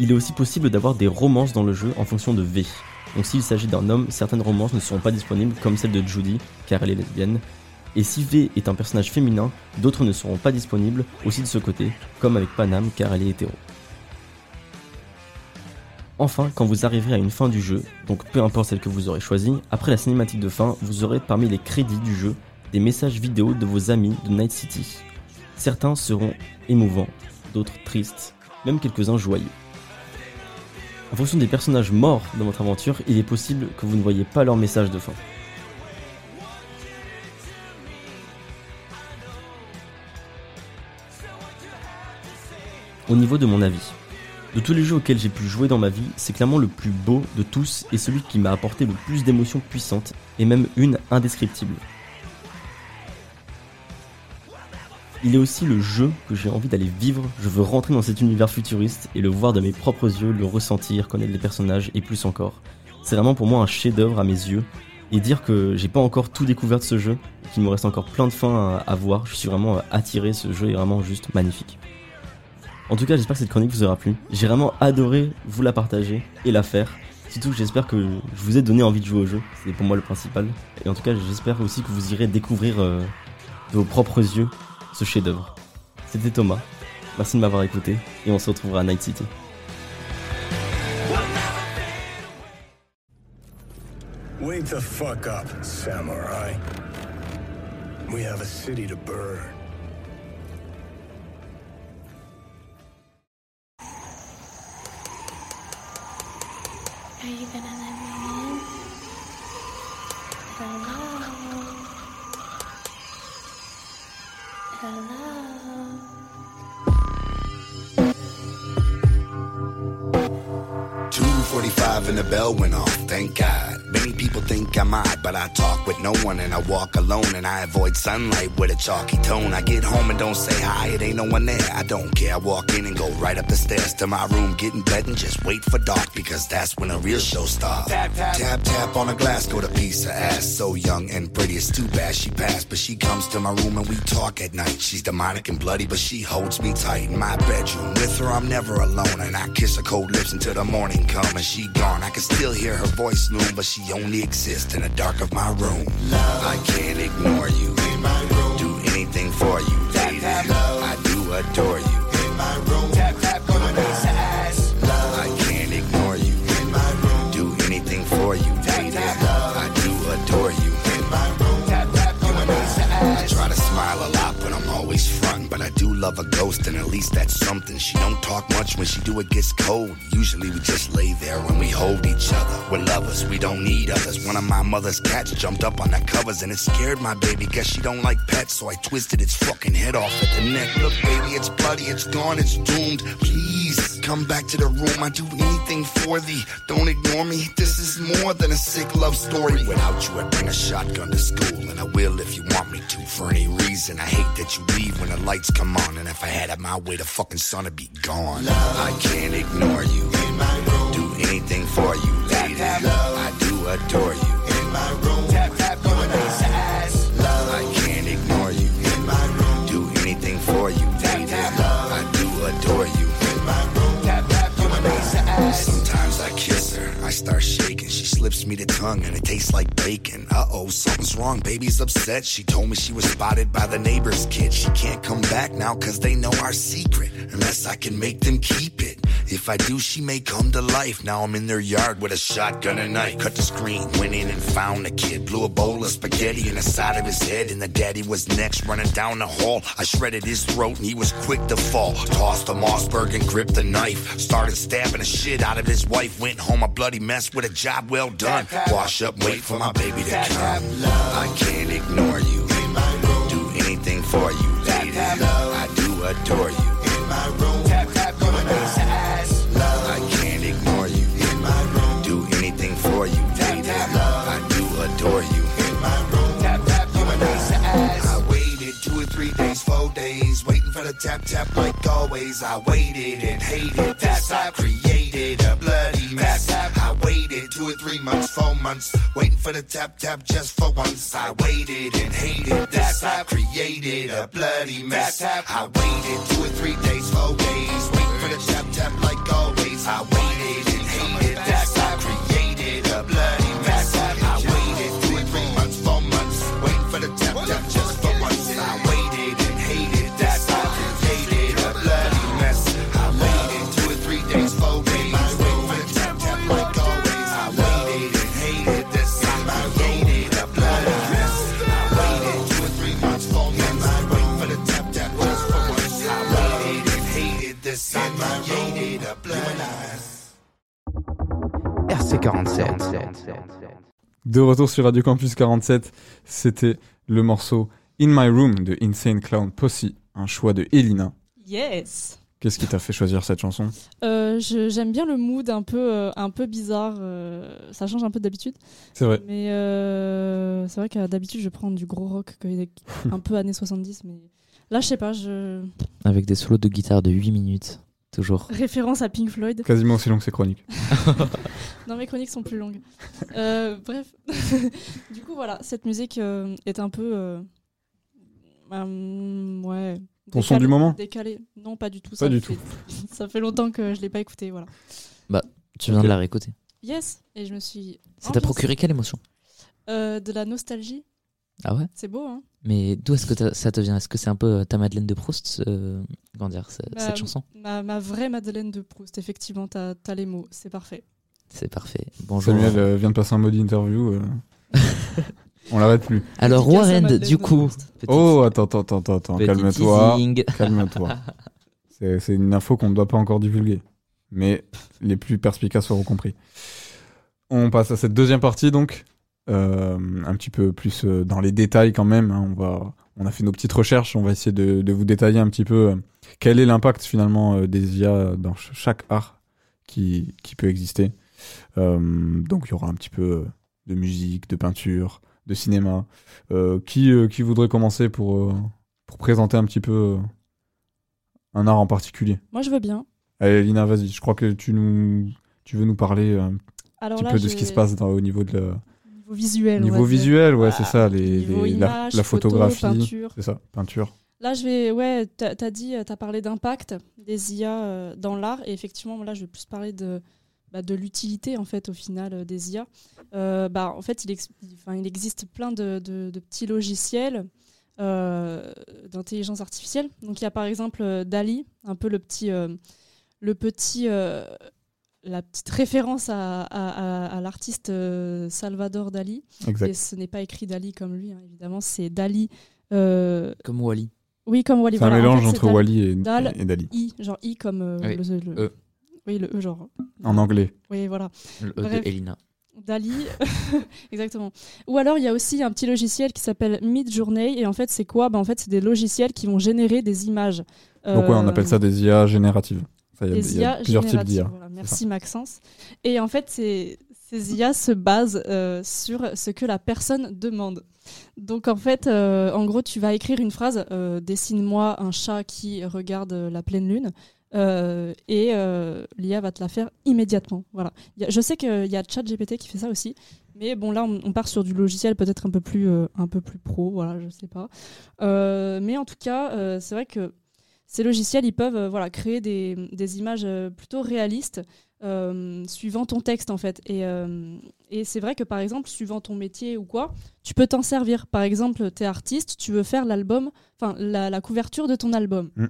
Il est aussi possible d'avoir des romances dans le jeu en fonction de V. Donc s'il s'agit d'un homme, certaines romances ne seront pas disponibles, comme celle de Judy, car elle est lesbienne. Et si V est un personnage féminin, d'autres ne seront pas disponibles aussi de ce côté, comme avec Panam, car elle est hétéro. Enfin, quand vous arriverez à une fin du jeu, donc peu importe celle que vous aurez choisie, après la cinématique de fin, vous aurez parmi les crédits du jeu des messages vidéo de vos amis de Night City. Certains seront émouvants, d'autres tristes, même quelques-uns joyeux. En fonction des personnages morts dans votre aventure, il est possible que vous ne voyez pas leur message de fin. Au niveau de mon avis, de tous les jeux auxquels j'ai pu jouer dans ma vie, c'est clairement le plus beau de tous et celui qui m'a apporté le plus d'émotions puissantes et même une indescriptible. Il est aussi le jeu que j'ai envie d'aller vivre, je veux rentrer dans cet univers futuriste et le voir de mes propres yeux, le ressentir, connaître les personnages et plus encore. C'est vraiment pour moi un chef-d'œuvre à mes yeux et dire que j'ai pas encore tout découvert de ce jeu qu'il me reste encore plein de fins à, à voir, je suis vraiment attiré, ce jeu est vraiment juste magnifique. En tout cas, j'espère que cette chronique vous aura plu. J'ai vraiment adoré vous la partager et la faire. Surtout, j'espère que je vous ai donné envie de jouer au jeu. C'est pour moi le principal. Et en tout cas, j'espère aussi que vous irez découvrir euh, de vos propres yeux ce chef-d'œuvre. C'était Thomas. Merci de m'avoir écouté et on se retrouvera à Night City. Wake the fuck up, samurai. We have a city to burn. Are you gonna let me in? Hello? Hello? 2.45 and the bell went off, thank God. People think I'm odd, but I talk with no one and I walk alone and I avoid sunlight with a chalky tone. I get home and don't say hi, it ain't no one there. I don't care, I walk in and go right up the stairs to my room, get in bed and just wait for dark because that's when a real show starts. Tap, tap, tap, tap on a glass, go to piece of ass. So young and pretty, it's too bad she passed, but she comes to my room and we talk at night. She's demonic and bloody, but she holds me tight in my bedroom. With her, I'm never alone and I kiss her cold lips until the morning come and she gone. I can still hear her voice loom, but she only exists in the dark of my room. I can't ignore you. Do anything for you. I do adore you. In my room. Tap tap piece of ass. I can't ignore you. In my room. Do anything for you. I do adore you. In my room. Tap tap on of ass. I try to smile a lot, but I'm always. But I do love a ghost, and at least that's something. She don't talk much when she do it gets cold. Usually we just lay there we hold each other. We're lovers, we don't need others. One of my mother's cats jumped up on the covers and it scared my baby. Guess she don't like pets, so I twisted its fucking head off at the neck. Look, baby, it's bloody, it's gone, it's doomed. Please come back to the room. I'd do anything for thee. Don't ignore me. This is more than a sick love story. Without you, I'd bring a shotgun to school, and I will if you want me to. For any reason, I hate that you leave when the lights come on, and if I had it my way, the fucking sun would be gone. I can't ignore you. In my room. Anything for you, lady. I do adore you. In my room. Me the tongue and it tastes like bacon. Uh oh, something's wrong. Baby's upset. She told me she was spotted by the neighbor's kid. She can't come back now cause they know our secret. Unless I can make them keep it. If I do, she may come to life. Now I'm in their yard with a shotgun and knife. Cut the screen, went in and found the kid. Blew a bowl of spaghetti in the side of his head, and the daddy was next, running down the hall. I shredded his throat, and he was quick to fall. Tossed the Mossberg and gripped the knife. Started stabbing the shit out of his wife. Went home a bloody mess with a job well done. Wash up, wait for my baby to come. I can't ignore you. Do anything for you, lady. I do adore you. In my room, tap tap on my ass. I can't ignore you. In my room, do anything for you, lady. I do adore you. In my room, tap tap on my ass. I waited two or three days, four days, waiting for the tap tap like always. I waited and hated That's I created a bloody mess. Two or three months, four months, waiting for the tap tap just for once. I waited and hated this. I created a bloody mess. I waited two or three days, four days, waiting for the tap tap like always. I waited and hated this. I created a bloody mess. Mess. RC47. De retour sur Radio Campus 47, c'était le morceau In My Room de Insane Clown Posse, un choix de Elina. Yes Qu'est-ce qui t'a fait choisir cette chanson? Euh, J'aime bien le mood un peu, euh, un peu bizarre. euh, ça change un peu d'habitude. C'est vrai. Mais euh, c'est vrai que d'habitude, je prends du gros rock un peu années 70. Mais là, je sais pas, je. Avec des solos de guitare de 8 minutes, toujours. Référence à Pink Floyd. Quasiment aussi long que ses chroniques. non, mes chroniques sont plus longues. Euh, bref. du coup, voilà, cette musique euh, est un peu. euh, hum, ouais. Ton son du moment Décalé. Non, pas du tout. Pas ça du fait- tout. ça fait longtemps que je l'ai pas écouté, voilà. Bah, tu viens de la réécouter. Yes, et je me suis. Ça t'a procuré quelle émotion? Euh, De la nostalgie. Ah ouais? C'est beau, hein Mais d'où est-ce que ça te vient? Est-ce que c'est un peu euh, ta Madeleine de Proust, euh, comment dire, ce- Ma- cette chanson? ma, ma vraie Madeleine de Proust, effectivement, t'as as les mots, c'est parfait. C'est parfait. Bonjour. Samuel euh, vient de passer un mode interview. euh. On l'arrête plus. Alors Warren, du coup. Petite- Oh, attends, attends, attends, attends, calme-toi. Calme-toi. C'est c'est une info qu'on ne doit pas encore divulguer. Mais les plus perspicaces auront compris. On passe à cette deuxième partie, donc. Euh, un petit peu plus euh, dans les détails quand même. hein. On, va, on a fait nos petites recherches. On va essayer de, de vous détailler un petit peu euh, quel est l'impact finalement des IA dans ch- chaque art qui, qui peut exister. Donc il y aura un petit peu de musique, de peinture, de cinéma. Euh, qui, euh, qui voudrait commencer pour, euh, pour présenter un petit peu un art en particulier? Moi, je veux bien. Allez, Lina, vas-y. Je crois que tu, nous, tu veux nous parler un Alors petit là, peu de ce qui se passe dans- au niveau de la... Niveau visuel. Niveau visuel, ouais, c'est ça. Les, Niveau les- la, image, la photo, photographie. peinture. C'est ça, peinture. Là, je vais. Ouais, t'as as dit, t'as parlé d'impact des IA euh, dans l'art, et effectivement, là, je vais plus parler de, bah, de l'utilité, en fait, au final, euh, des IA. Euh, bah, en fait, il, ex- existe plein de, de- de petits logiciels euh, d'intelligence artificielle. Donc, il y a par exemple euh, Dali, un peu le petit. euh, le petit euh, la petite référence à, à- à- à l'artiste euh, Salvador Dali. Exact. Et ce n'est pas écrit Dali comme lui, hein, évidemment, c'est Dali. euh, Comme Wally. oui, comme Wally. C'est un voilà. En mélange fait, entre Wally et- Dal, et Dali. I, genre I comme euh, Oui, le, le- E. Oui, le E, genre. En anglais. Oui, voilà. Le E Bref. de Elina. Dali, exactement. Ou alors il y a aussi un petit logiciel qui s'appelle Midjourney et en fait c'est quoi? Bah, En fait c'est des logiciels qui vont générer des images. Donc, ouais, on Euh, appelle ça des IA génératives. Il y a plusieurs types d'IA. voilà. Merci. Maxence. Et en fait, ces, ces IA se basent euh, sur ce que la personne demande. Donc en fait, euh, en gros, tu vas écrire une phrase euh, dessine-moi un chat qui regarde la pleine lune. et l'IA va te la faire immédiatement. Voilà. A- je sais qu'il y a ChatGPT qui fait ça aussi, mais bon là on, on part sur du logiciel peut-être un peu plus un peu plus pro. Voilà, je sais pas. Mais en tout cas, c'est vrai que ces logiciels, ils peuvent euh, voilà, créer des, des images euh, plutôt réalistes. euh, suivant ton texte en fait. Et, et c'est vrai que par exemple, suivant ton métier ou quoi, tu peux t'en servir. Par exemple, tu es artiste, tu veux faire l'album, enfin la, la couverture de ton album. Mm.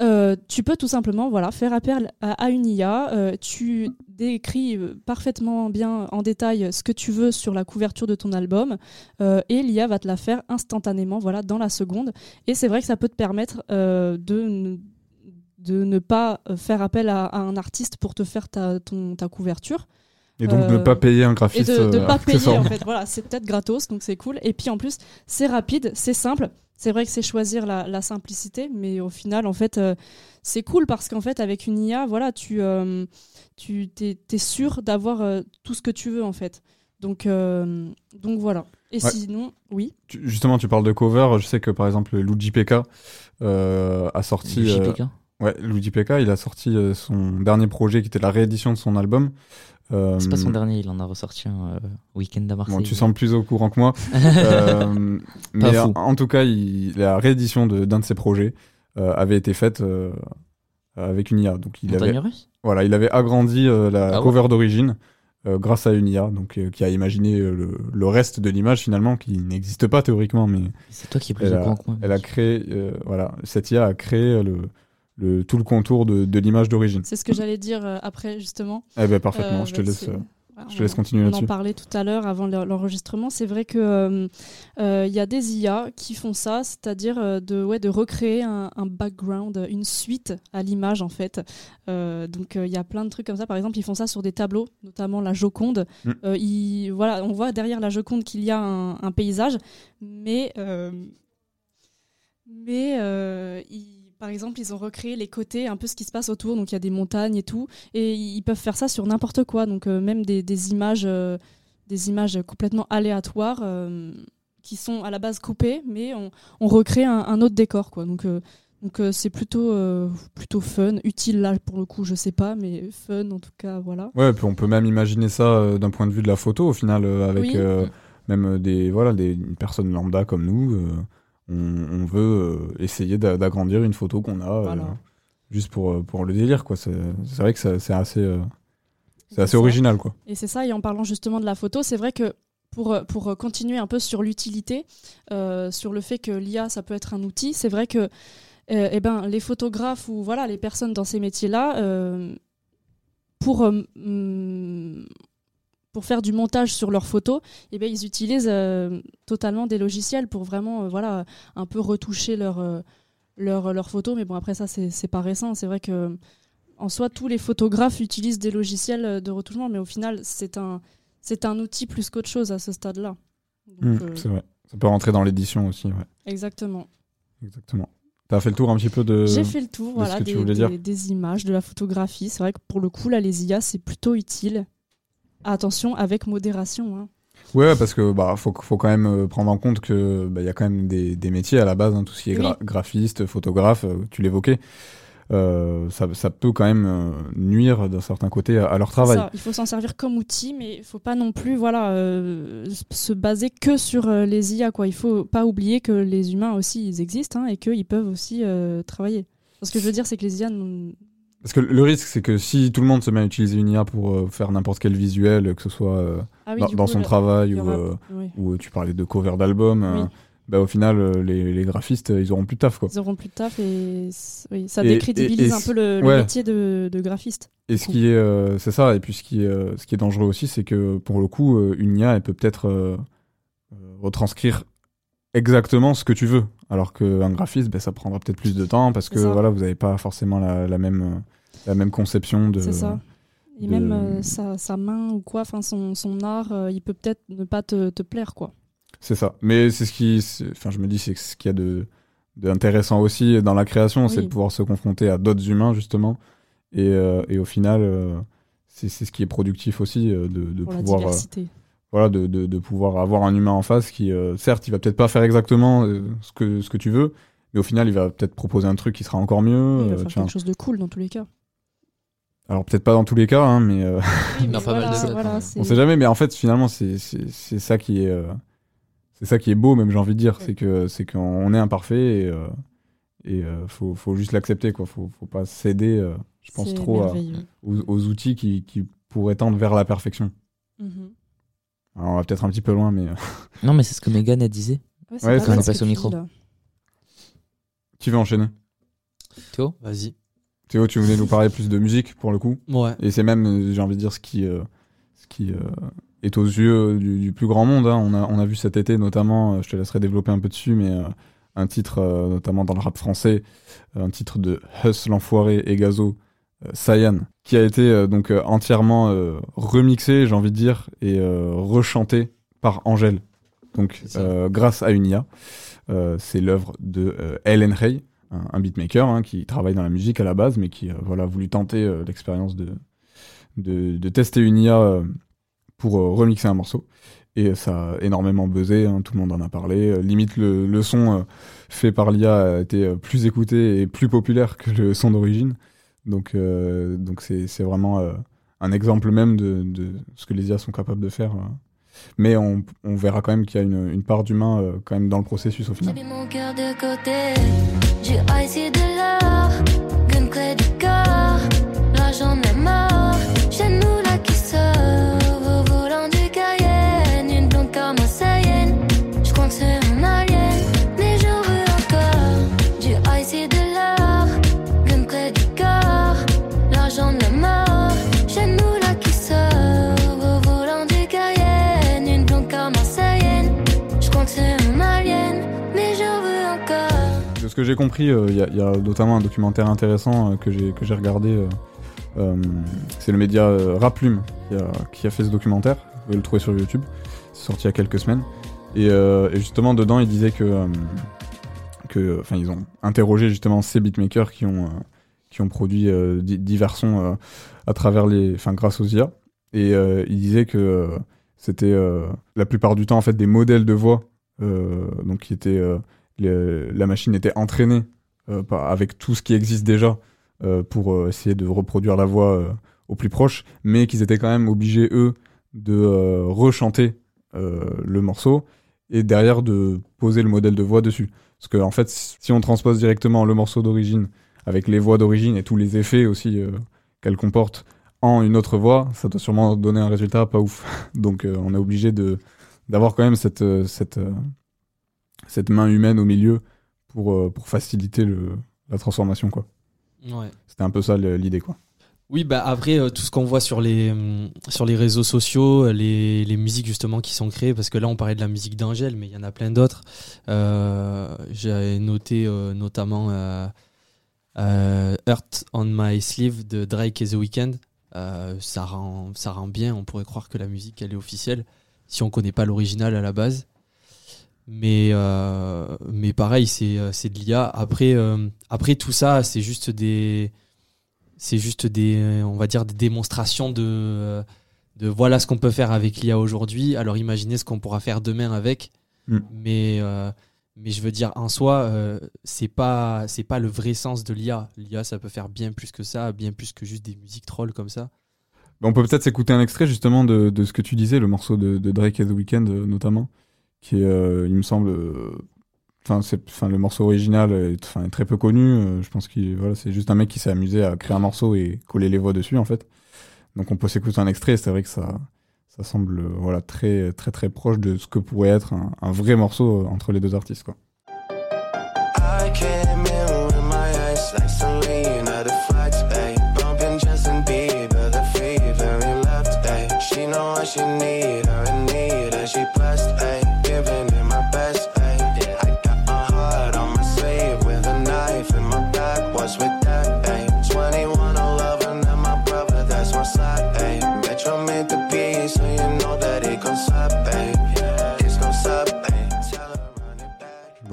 Euh, tu peux tout simplement voilà, faire appel à, une IA. euh, tu décris euh, parfaitement bien en détail ce que tu veux sur la couverture de ton album et l'IA va te la faire instantanément voilà, dans la seconde. Et c'est vrai que ça peut te permettre de, ne- pas faire appel à, un artiste pour te faire ta couverture. Et donc Euh, ne pas payer un graphiste. Et de ne euh, pas payer en fait. Voilà, c'est peut-être gratos, donc c'est cool. Et puis en plus, c'est rapide, c'est simple. C'est vrai que c'est choisir la, la simplicité, mais au final, en fait, euh, c'est cool parce qu'en fait, avec une IA, voilà, tu, euh, tu t'es, t'es sûr d'avoir euh, tout ce que tu veux en fait. Donc, euh, donc voilà. Et Ouais. sinon, oui. Tu- Justement, tu parles de cover. Je sais que par exemple, Luigi PK euh, a sorti. Luigi euh, PK? Ouais, Luigi PK, il a sorti euh, son dernier projet qui était la réédition de son album. Euh, C'est pas son dernier, il en a ressorti un euh, week-end à Marseille. Bon, tu sembles plus au courant que moi. Euh, mais fou. en, en tout cas, il- la réédition d'un de, ses projets euh, avait été faite euh, avec une IA. Donc il Montagne avait, russe? Voilà, il avait agrandi euh, la Ah ouais. cover d'origine euh, grâce à une IA, donc euh, qui a imaginé euh, le, le reste de l'image finalement, qui n'existe pas théoriquement, mais C'est toi qui es plus au courant que moi, elle a créé, euh, voilà, cette IA a créé le, le tout le contour de, de l'image d'origine. C'est ce que j'allais dire euh, après, justement. Eh ben, parfaitement, je te bah, laisse, c'est- euh, voilà, je te laisse on- continuer On en parlait tout à l'heure avant l'en- l'enregistrement. C'est vrai que euh, euh, y a des IA qui font ça, c'est-à-dire euh, de, ouais, de recréer un, un background, une suite à l'image en fait. Euh, donc euh, il y a plein de trucs comme ça. Par exemple, ils font ça sur des tableaux, notamment la Joconde. Mm. Euh, ils- voilà, on voit derrière la Joconde qu'il y a un, un paysage, mais euh, mais euh, ils- par exemple, ils ont recréé les côtés, un peu ce qui se passe autour. Donc il y a des montagnes et tout, et ils peuvent faire ça sur n'importe quoi. Donc euh, même des, des images, euh, des images complètement aléatoires euh, qui sont à la base coupées, mais on, on recrée un, un autre décor, quoi. Donc donc c'est plutôt plutôt fun, utile là pour le coup, je sais pas, mais fun en tout cas, voilà. Ouais, puis on peut même imaginer ça d'un point de vue de la photo au final, avec Oui. même des voilà des une personne lambda comme nous. On, on veut euh, essayer d'a- d'agrandir une photo qu'on a euh, Voilà. juste pour euh, pour le délire quoi. C'est vrai que c'est assez c'est assez original quoi. Et c'est ça, et en parlant justement de la photo, c'est vrai que pour, pour continuer un peu sur l'utilité, euh, sur le fait que l'IA, ça peut être un outil, c'est vrai que euh, eh ben, les photographes ou voilà, les personnes dans ces métiers-là, euh, pour, pour faire du montage sur leurs photos, eh ben, ils utilisent euh, totalement des logiciels pour vraiment euh, voilà, un peu retoucher leurs leur, leur leurs photos. Mais bon, après ça, c'est pas récent. C'est vrai que en soi, tous les photographes utilisent des logiciels euh, de retouchement, mais au final, c'est un, un outil plus qu'autre chose à ce stade-là. Mm, euh, C'est vrai. Ça peut rentrer dans l'édition aussi. Ouais. Exactement. Exactement. T'as fait le tour un petit peu de. J'ai fait le tour de voilà, ce que des, tu voulais dire. des- des images, de la photographie. C'est vrai que pour le coup, là, les IA, c'est plutôt utile. Attention, avec modération. hein. Ouais, parce que bah faut faut quand même euh, prendre en compte que bah, il y a quand même des, des métiers à la base, hein, tout ce qui est gra- Oui. graphiste, photographe, euh, tu l'évoquais. Euh, ça, ça peut quand même nuire d'un certain côté à, à leur travail. Ça, il faut s'en servir comme outil, mais il faut pas non plus voilà, euh, se baser que sur euh, les IA. Quoi. Il faut pas oublier que les humains aussi, ils existent hein, et qu'ils peuvent aussi travailler. Ce que je veux dire, c'est que les IA Parce que le risque, c'est que si tout le monde se met à utiliser une IA pour euh, faire n'importe quel visuel, que ce soit euh, Ah oui, dans, du dans coup, son le- travail ou, euh, oui. ou tu parlais de cover d'album, Oui. bah, au final, les, les graphistes, ils auront plus de taf. Quoi. Ils auront plus de taf et ça décrédibilise et- et un peu le, métier de, de graphiste. Et ce qui est, c'est ça. Et puis ce qui est, ce qui est dangereux aussi, c'est que pour le coup, une IA, elle peut peut-être retranscrire exactement ce que tu veux, alors qu'un graphiste, ben, ça prendra peut-être plus de temps parce que ça. voilà, vous n'avez pas forcément la, la même, euh, la même conception de. C'est ça. Et de- même euh, sa, sa main ou quoi, enfin son, son art, euh, il peut peut-être ne pas te, te plaire quoi. C'est ça. Mais c'est ce qui, enfin, je me dis, c'est ce qu'il y a de, d'intéressant aussi dans la création, c'est de pouvoir se confronter à d'autres humains justement, et, euh, et au final, c'est, ce qui est productif aussi de, de la pouvoir, diversité. Voilà, de, de, de pouvoir avoir un humain en face qui, euh, certes, il va peut-être pas faire exactement euh, ce que ce que tu veux, mais au final, il va peut-être proposer un truc qui sera encore mieux. Il va euh, faire quelque chose de cool dans tous les cas. Alors peut-être pas dans tous les cas, hein, mais euh, Oui, mais pas mal de voilà, on sait jamais. Mais en fait, finalement, c'est c'est c'est ça qui est euh, c'est ça qui est beau, même j'ai envie de dire, c'est que c'est qu'on est imparfait et, euh, Et euh, faut, faut juste l'accepter, quoi. Faut, faut pas céder, euh, je pense, trop à- merveilleux. aux, aux outils qui, qui pourraient tendre vers la perfection. Mhm. Alors, on va peut-être un petit peu loin, mais. euh, Non, mais c'est ce que Megan elle disait. Ouais, c'est Ouais, quand on passe au micro. dis, tu veux enchaîner? Théo? Vas-y. Théo, tu voulais nous parler plus de musique pour le coup? Ouais. Et c'est même, euh, j'ai envie de dire, ce qui, euh, ce qui euh, est aux yeux du, du plus grand monde. hein. On, a, on a vu cet été notamment, euh, je te laisserai développer un peu dessus, mais euh, un titre euh, notamment dans le rap français, un titre de Huss l'enfoiré et Gazo, euh, Sayan, qui a été euh, donc euh, entièrement remixé, j'ai envie de dire, et rechanté par Angèle. Donc grâce à une IA. C'est l'œuvre de Ellen Hay, un, un beatmaker hein, qui travaille dans la musique à la base, mais qui voilà, a voulu tenter l'expérience de, de, de tester une IA pour remixer un morceau. Et ça a énormément buzzé, hein, tout le monde en a parlé. Limite, le, le son fait par l'IA a été plus écouté et plus populaire que le son d'origine. Donc, euh, donc c'est, c'est vraiment euh, un exemple même de, de ce que les IA sont capables de faire. euh. Mais on, on verra quand même qu'il y a une, une part d'humain quand même dans le processus au final. J'ai mis mon cœur de côté, et de ce que j'ai compris, euh, il y, a- notamment un documentaire intéressant euh, que j'ai regardé. euh, c'est le média Raplume qui a, fait ce documentaire. Vous pouvez le trouver sur YouTube. C'est sorti il y a quelques semaines. Et, justement, dedans, il disait que, enfin, ils ont interrogé justement ces beatmakers qui ont, produit di- divers sons à travers les, enfin, grâce aux IA. Et euh, il disait que c'était la plupart du temps en fait des modèles de voix, donc qui étaient la machine était entraînée euh, avec tout ce qui existe déjà euh, pour euh, essayer de reproduire la voix au plus proche, mais qu'ils étaient quand même obligés, eux, de rechanter le morceau et derrière de poser le modèle de voix dessus. Parce que, en fait, si on transpose directement le morceau d'origine avec les voix d'origine et tous les effets aussi euh, qu'elle comporte en une autre voix, ça doit sûrement donner un résultat pas ouf. Donc, on est obligé de d'avoir quand même cette, cette, cette main humaine au milieu pour, euh, pour faciliter le, la transformation quoi. Ouais. C'était un peu ça l'idée quoi. Oui, bah après, euh, tout ce qu'on voit sur les, hum, sur les réseaux sociaux, euh, les, les musiques justement qui sont créées, parce que là on parlait de la musique d'Angèle, mais il y en a plein d'autres. Euh, J'ai noté notamment Hurt on My Sleeve de Drake et The Weeknd. Ça, rend, ça rend bien, on pourrait croire que la musique elle est officielle, si on connaît pas l'original à la base. Mais, euh, mais pareil, c'est euh, c'est de l'IA. Après, euh, après tout ça, c'est juste des c'est juste des on va dire des démonstrations de de voilà ce qu'on peut faire avec l'IA aujourd'hui. Alors imaginez ce qu'on pourra faire demain avec. Mm. mais euh, mais je veux dire en soi c'est pas c'est pas le vrai sens de l'IA l'IA ça peut faire bien plus que ça bien plus que juste des musiques trolls comme ça. Bah, on peut peut-être s'écouter un extrait justement de, de ce que tu disais, le morceau de, de Drake et The Weeknd notamment, qui est, euh, il me semble, euh, enfin le morceau original est, très peu connu. euh, je pense qu'il, voilà, c'est juste un mec qui s'est amusé à créer un morceau et coller les voix dessus en fait. Donc on peut s'écouter un extrait. C'est vrai que ça, ça semble, voilà, très très très proche de ce que pourrait être un, vrai morceau entre les deux artistes quoi.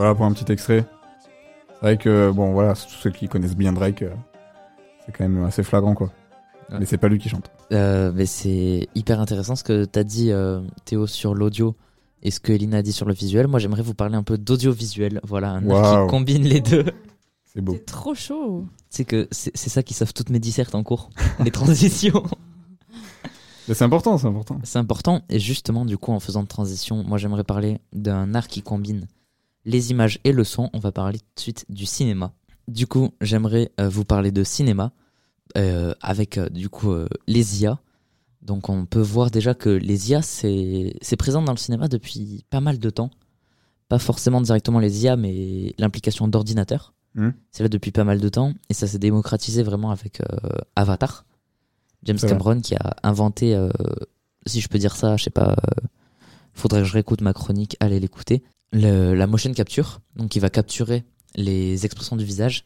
Voilà pour un petit extrait. C'est vrai que bon voilà, tous ceux qui connaissent bien Drake, euh, c'est quand même assez flagrant quoi. Ouais. Mais c'est pas lui qui chante. Euh, mais c'est hyper intéressant ce que tu as dit, euh, Théo, sur l'audio et ce que Elina a dit sur le visuel. Moi, j'aimerais vous parler un peu d'audiovisuel. Voilà, un art qui combine les deux. C'est beau. C'est trop chaud. C'est que c'est ça qui sauve toutes mes dissertes en cours, les transitions. C'est important, c'est important. C'est important. Et justement, du coup, en faisant de transition, moi, j'aimerais parler d'un art qui combine les images et le son, on va parler tout de suite du cinéma. Du coup, j'aimerais euh, vous parler de cinéma euh, avec euh, du coup les IA. Donc on peut voir déjà que les IA, c'est présent dans le cinéma depuis pas mal de temps. Pas forcément directement les IA, mais l'implication d'ordinateurs. Mhm. C'est là depuis pas mal de temps et ça s'est démocratisé vraiment avec euh, Avatar. James. Cameron qui a inventé, euh, si je peux dire ça, je sais pas, euh, faudrait que je réécoute ma chronique, allez l'écouter. Le- la motion capture, donc il va capturer les expressions du visage,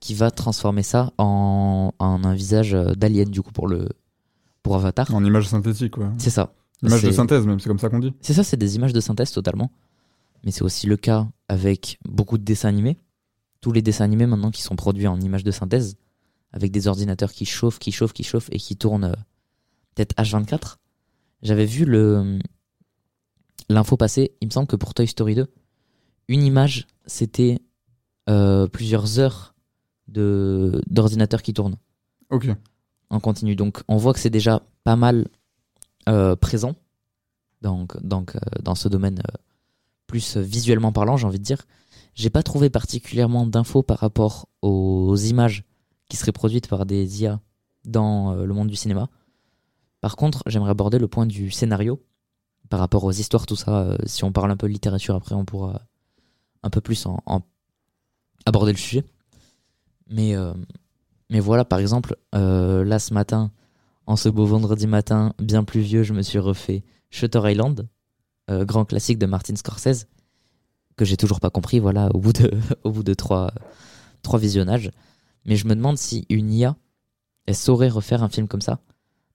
qui va transformer ça en, en un visage euh, d'alien du coup pour le pour Avatar. En image synthétique, ouais. C'est ça. Image de C'est- synthèse, même, c'est comme ça qu'on dit. C'est ça, c'est des images de synthèse totalement. Mais c'est aussi le cas avec beaucoup de dessins animés. Tous les dessins animés maintenant qui sont produits en images de synthèse, avec des ordinateurs qui chauffent, qui chauffent, qui chauffent et qui tournent euh, peut-être H24. J'avais vu le l'info passer, il me semble que pour Toy Story 2, une image, c'était euh, plusieurs heures de d'ordinateurs qui tournent Ok. en continu. Donc on voit que c'est déjà pas mal euh, présent donc, donc, euh, dans ce domaine euh, plus visuellement parlant, j'ai envie de dire. J'ai pas trouvé particulièrement d'infos par rapport aux images qui seraient produites par des IA dans le monde du cinéma. Par contre, j'aimerais aborder le point du scénario par rapport aux histoires, tout ça. Euh, si on parle un peu de littérature, après, on pourra un peu plus en, aborder le sujet. Mais, euh, mais voilà, par exemple, euh, là ce matin, en ce beau vendredi matin, bien pluvieux, je me suis refait Shutter Island, grand classique de Martin Scorsese, que j'ai toujours pas compris, voilà, au bout de, au bout de trois, trois visionnages. Mais je me demande si une IA, elle saurait refaire un film comme ça.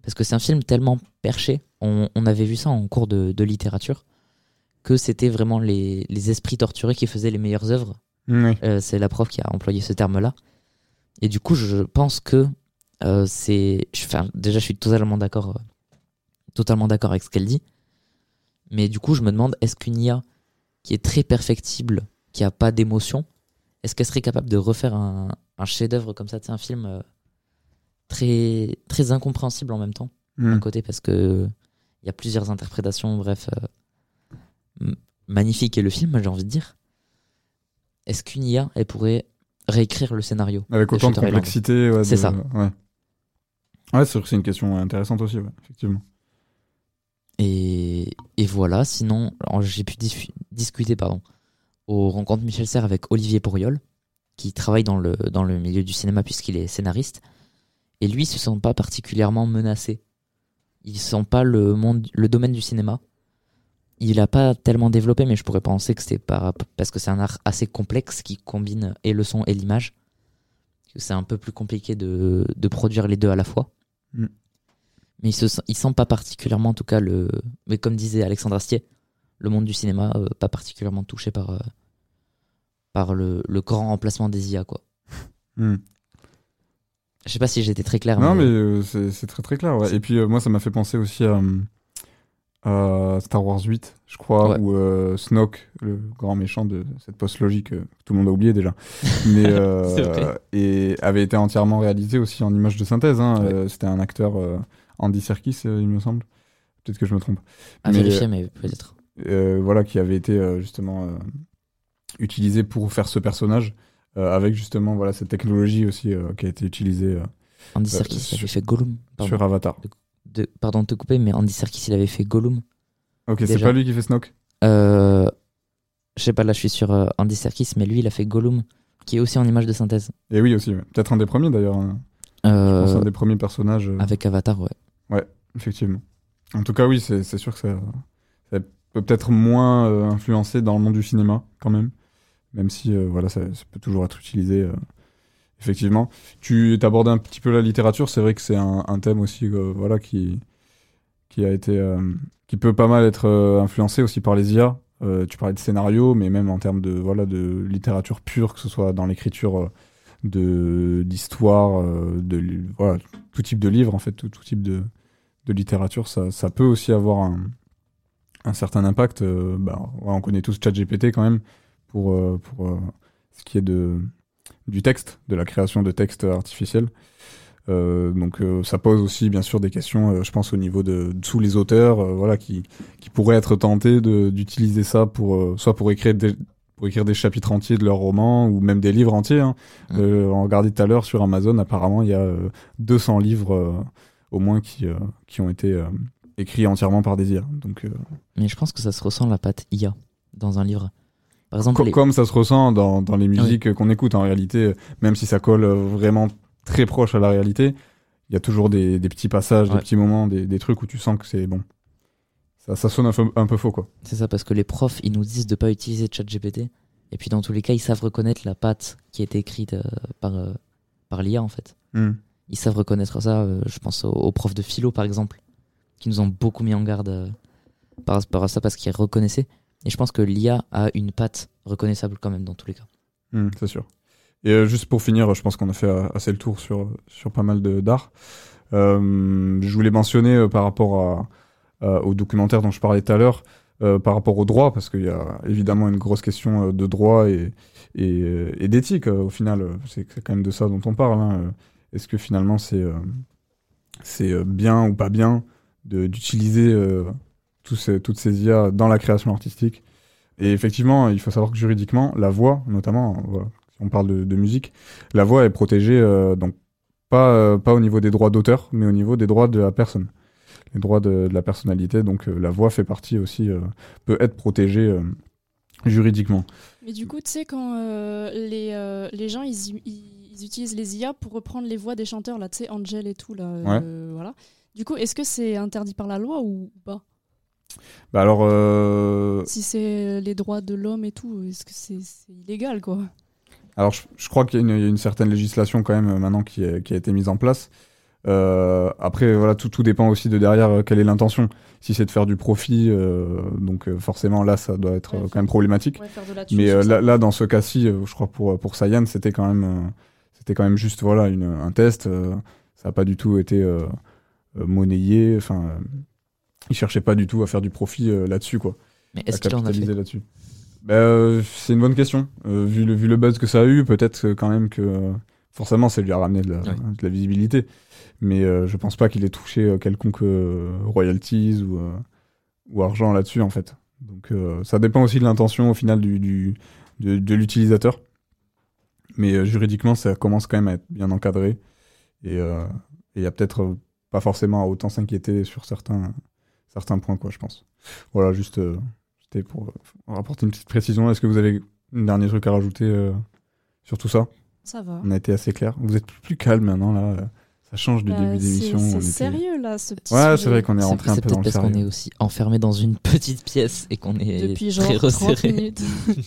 Parce que c'est un film tellement perché, on, on avait vu ça en cours de, de littérature, que c'était vraiment les, les esprits torturés qui faisaient les meilleures œuvres. Euh, c'est la prof qui a employé ce terme-là. Et du coup, je pense que euh, c'est. Enfin, déjà, je suis totalement d'accord, euh, totalement d'accord avec ce qu'elle dit. Mais du coup, je me demande, est-ce qu'une IA qui est très perfectible, qui a pas d'émotion, est-ce qu'elle serait capable de refaire un, un chef-d'œuvre comme ça, c'est un film euh, très très incompréhensible en même temps? Mm. d'un côté parce que il y a plusieurs interprétations, bref, euh, magnifique est le film, j'ai envie de dire. Est-ce qu'une IA, elle pourrait réécrire le scénario Avec autant de Island complexité. ouais, C'est de- ça. Ouais. Ouais, c'est vrai que c'est une question intéressante aussi, ouais, effectivement. Et, et voilà, sinon, j'ai pu dis- discuter pardon, aux rencontres Michel Serres avec Olivier Pourriol, qui travaille dans le, dans le milieu du cinéma puisqu'il est scénariste. Et lui, il se sent pas particulièrement menacé. Il sent pas le, monde, le domaine du cinéma. Il a pas tellement développé, mais je pourrais penser que c'est par- parce que c'est un art assez complexe qui combine et le son et l'image. C'est un peu plus compliqué de, de produire les deux à la fois. Mm. Mais il, se, sent- il sent pas particulièrement, en tout cas, le. Mais comme disait Alexandre Astier, le monde du cinéma, euh, pas particulièrement touché par, euh, par le, le grand remplacement des IA, quoi. Mm. Je sais pas si j'étais très clair. Non, mais euh, c'est c'est très très clair. ouais. Et puis euh, moi, ça m'a fait penser aussi à, à Star Wars 8, je crois, Ouais. où euh, Snoke, le grand méchant de cette post-logique euh, que tout le monde a oublié déjà, mais euh, et avait été entièrement réalisé aussi en image de synthèse. hein. Ouais. Euh, C'était un acteur, euh, Andy Serkis, euh, il me semble. Peut-être que je me trompe. À Mais, vérifier, mais peut-être. euh, voilà, qui avait été euh, justement euh, utilisé pour faire ce personnage, euh, avec justement voilà cette technologie aussi euh, qui a été utilisée euh, Andy euh, Serkis, sur- avait fait Gollum. Pardon. sur Avatar. De- pardon de te couper, mais Andy Serkis, il avait fait Gollum. Ok, c'est pas lui qui fait Snoke Euh, je sais pas, là je suis sur euh, Andy Serkis, mais lui il a fait Gollum, qui est aussi en image de synthèse. Et oui aussi, ouais. peut-être un des premiers d'ailleurs. hein. Euh, Je pense un des premiers personnages. euh, Avec Avatar, ouais. Ouais, effectivement. En tout cas, oui, c'est sûr que ça, ça peut peut-être moins euh, influencer dans le monde du cinéma, quand même. Même si, euh, voilà, ça, peut toujours être utilisé. euh, effectivement. Tu abordes un petit peu la littérature, c'est vrai que c'est un, thème aussi, euh, voilà, qui, qui a été. qui peut pas mal être influencé aussi par les IA. Tu parlais de scénario, mais même en termes de, voilà, de littérature pure, que ce soit dans l'écriture. de d'histoire, de voilà, tout type de livre en fait, tout, type de, de littérature, ça, ça peut aussi avoir un, certain impact. euh, bah, on connaît tous ChatGPT quand même pour, euh, pour euh, ce qui est de, du texte, de la création de textes artificiels. Euh, donc euh, ça pose aussi bien sûr des questions, euh, je pense au niveau de, de tous les auteurs, voilà, qui, qui pourraient être tentés d'utiliser ça pour soit pour écrire des, pour écrire des chapitres entiers de leurs romans ou même des livres entiers. Hein. Euh, on regardait tout à l'heure sur Amazon, apparemment il y a euh, 200 livres au moins qui, qui ont été écrits entièrement par des IA. Donc, Mais je pense que ça se ressent la patte IA dans un livre. Par exemple, co- les- comme ça se ressent dans, dans les musiques qu'on écoute en réalité, euh, même si ça colle euh, vraiment très proche à la réalité, il y a toujours des, des petits passages, des petits moments, des, des trucs où tu sens que c'est bon. Ça, ça sonne un peu, un peu faux quoi. C'est ça, parce que les profs, ils nous disent de pas utiliser ChatGPT. Et puis dans tous les cas, ils savent reconnaître la patte qui a été écrite euh, par, euh, par l'IA, en fait. Hmm. Ils savent reconnaître ça. euh, je pense aux, aux profs de philo, par exemple, qui nous ont beaucoup mis en garde par rapport à ça parce qu'ils reconnaissaient. Et je pense que l'IA a une patte reconnaissable quand même dans tous les cas. Hmm, c'est sûr. Et euh, juste pour finir, je pense qu'on a fait euh, assez le tour sur, sur pas mal d'art. Euh, je voulais mentionner par rapport à, au documentaire dont je parlais tout à l'heure, par rapport au droit, parce qu'il y a évidemment une grosse question de droit et, et, d'éthique au final. C'est quand même de ça dont on parle. hein. Est-ce que finalement c'est c'est bien ou pas bien d'utiliser tous ces- toutes ces IA dans la création artistique et effectivement, il faut savoir que juridiquement, la voix, notamment, voilà, si on parle de, de musique, la voix est protégée, euh, donc pas, euh, pas au niveau des droits d'auteur, mais au niveau des droits de la personne, les droits de, de la personnalité. Donc euh, la voix fait partie aussi, peut être protégée juridiquement. Mais du coup, tu sais, quand les, les gens ils, ils- utilisent les IA pour reprendre les voix des chanteurs, là, tu sais, Angel et tout, là, voilà. Du coup, est-ce que c'est interdit par la loi ou pas? Bah alors, euh, Si c'est les droits de l'homme et tout, est-ce que c'est illégal, quoi? Alors, je, je crois qu'il y, a une- il y a une certaine législation quand même euh, maintenant qui, est- qui a été mise en place. Euh, après, voilà, tout, tout dépend aussi de derrière euh, quelle est l'intention. Si c'est de faire du profit, euh, donc euh, forcément là, ça doit être euh, quand même problématique. ouais, Mais euh, là, là, dans ce cas-ci, euh, je crois pour pour Cyan, c'était quand même, euh, c'était quand même juste voilà une, un test. euh, ça n'a pas du tout été euh, euh, monnayé. Enfin, ils cherchaient pas du tout à faire du profit euh, là-dessus, quoi. Mais est-ce qu'il en a fait là-dessus. Bah, euh, c'est une bonne question. Euh, vu, le, vu le buzz que ça a eu, peut-être quand même que forcément ça lui a ramené de la, Ouais. de la visibilité. Mais je pense pas qu'il ait touché quelconque royalties ou, ou argent là-dessus en fait. Donc ça dépend aussi de l'intention au final du, du- de, de l'utilisateur. Mais juridiquement, ça commence quand même à être bien encadré. Et il y a peut-être pas forcément à autant s'inquiéter sur certains, certains points, quoi, je pense. Voilà, juste euh, c'était pour euh, rapporter une petite précision. Est-ce que vous avez un dernier truc à rajouter euh, sur tout ça? Ça va. On a été assez clair. Vous êtes plus calme maintenant, là. Ça change du Bah, début d'émission. c'est était- sérieux, là, ce petit Ouais, c'est vrai qu'on est rentré un peu dans peut-être le parce qu'on est aussi enfermé dans une petite pièce et qu'on est Depuis très genre 30 resserré. minutes.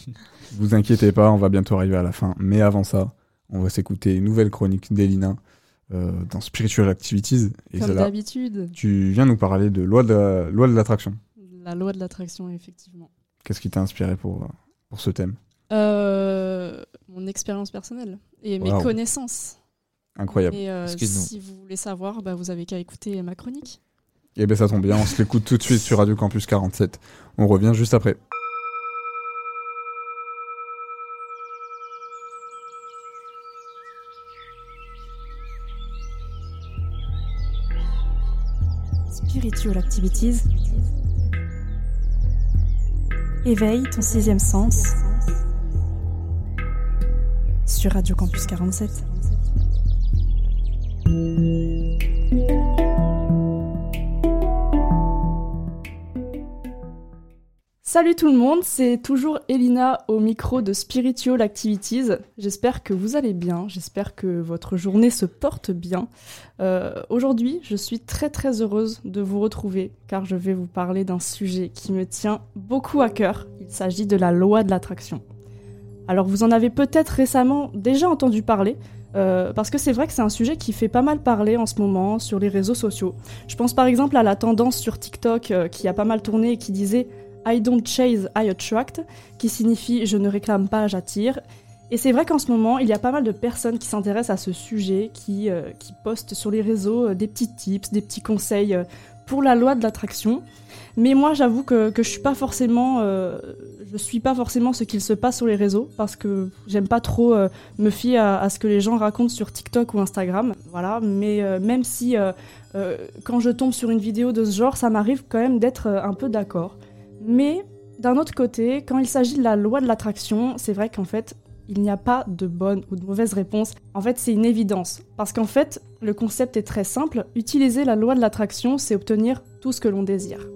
Vous inquiétez pas, on va bientôt arriver à la fin. Mais avant ça, on va s'écouter une nouvelle chronique d'Elina euh, dans Spiritual Activities. Et Comme d'habitude. Tu viens nous parler de loi de la- loi de l'attraction. La loi de l'attraction, effectivement. Qu'est-ce qui t'a inspiré pour, pour ce thème? Euh, mon expérience personnelle et mes connaissances. Incroyable. Et euh, si vous voulez savoir, bah, vous avez qu'à écouter ma chronique. Eh ben ça tombe bien, on se l'écoute tout de suite sur Radio Campus 47. On revient juste après. Spiritual Activities. Éveille ton sixième sens sur Radio Campus 47. Salut tout le monde, c'est toujours Elina au micro de Spiritual Activities. J'espère que vous allez bien, j'espère que votre journée se porte bien. Euh, Aujourd'hui, je suis très très heureuse de vous retrouver car je vais vous parler d'un sujet qui me tient beaucoup à cœur. Il s'agit de la loi de l'attraction. Alors vous en avez peut-être récemment déjà entendu parler, euh, parce que c'est vrai que c'est un sujet qui fait pas mal parler en ce moment sur les réseaux sociaux. Je pense par exemple à la tendance sur TikTok euh, qui a pas mal tourné et qui disait I don't chase, I attract, qui signifie je ne réclame pas, j'attire. Et c'est vrai qu'en ce moment, il y a pas mal de personnes qui s'intéressent à ce sujet, qui, euh, qui postent sur les réseaux euh, des petits tips, des petits conseils euh, pour la loi de l'attraction. Mais moi, j'avoue que, que je suis pas forcément, je suis pas forcément ce qu'il se passe sur les réseaux parce que j'aime pas trop me fier à, à ce que les gens racontent sur TikTok ou Instagram. Voilà. Mais même si quand je tombe sur une vidéo de ce genre, ça m'arrive quand même d'être un peu d'accord. Mais d'un autre côté, quand il s'agit de la loi de l'attraction, c'est vrai qu'en fait, il n'y a pas de bonne ou de mauvaise réponse. En fait, c'est une évidence. Parce qu'en fait, le concept est très simple. Utiliser la loi de l'attraction, c'est obtenir tout ce que l'on désire.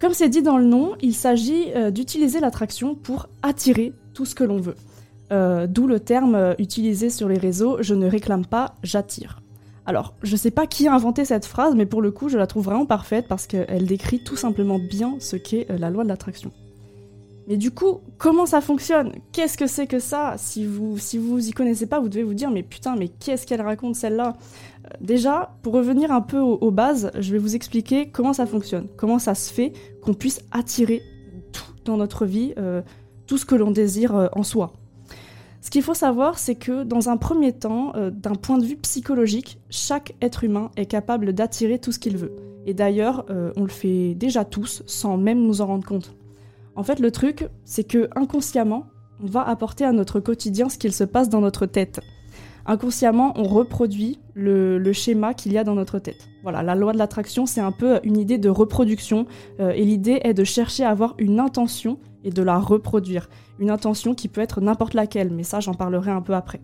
Comme c'est dit dans le nom, il s'agit euh, d'utiliser l'attraction pour attirer tout ce que l'on veut. Euh, D'où le terme euh, utilisé sur les réseaux je ne réclame pas, j'attire. Alors, je sais pas qui a inventé cette phrase, mais pour le coup, je la trouve vraiment parfaite parce qu'elle décrit tout simplement bien ce qu'est euh, la loi de l'attraction. Mais du coup, comment ça fonctionne? Qu'est-ce que c'est que ça? Si vous si vous y connaissez pas, vous devez vous dire mais putain, mais qu'est-ce qu'elle raconte celle-là? Euh, Déjà, pour revenir un peu aux, bases, je vais vous expliquer comment ça fonctionne, comment ça se fait qu'on puisse attirer tout dans notre vie, euh, tout ce que l'on désire en soi. Ce qu'il faut savoir, c'est que dans un premier temps, euh, d'un point de vue psychologique, chaque être humain est capable d'attirer tout ce qu'il veut. Et d'ailleurs, euh, on le fait déjà tous, sans même nous en rendre compte. En fait, le truc, c'est que inconsciemment, on va apporter à notre quotidien ce qu'il se passe dans notre tête. Inconsciemment, on reproduit le, schéma qu'il y a dans notre tête. Voilà, la loi de l'attraction, c'est un peu une idée de reproduction, euh, et l'idée est de chercher à avoir une intention et de la reproduire. Une intention qui peut être n'importe laquelle, mais ça, j'en parlerai un peu après.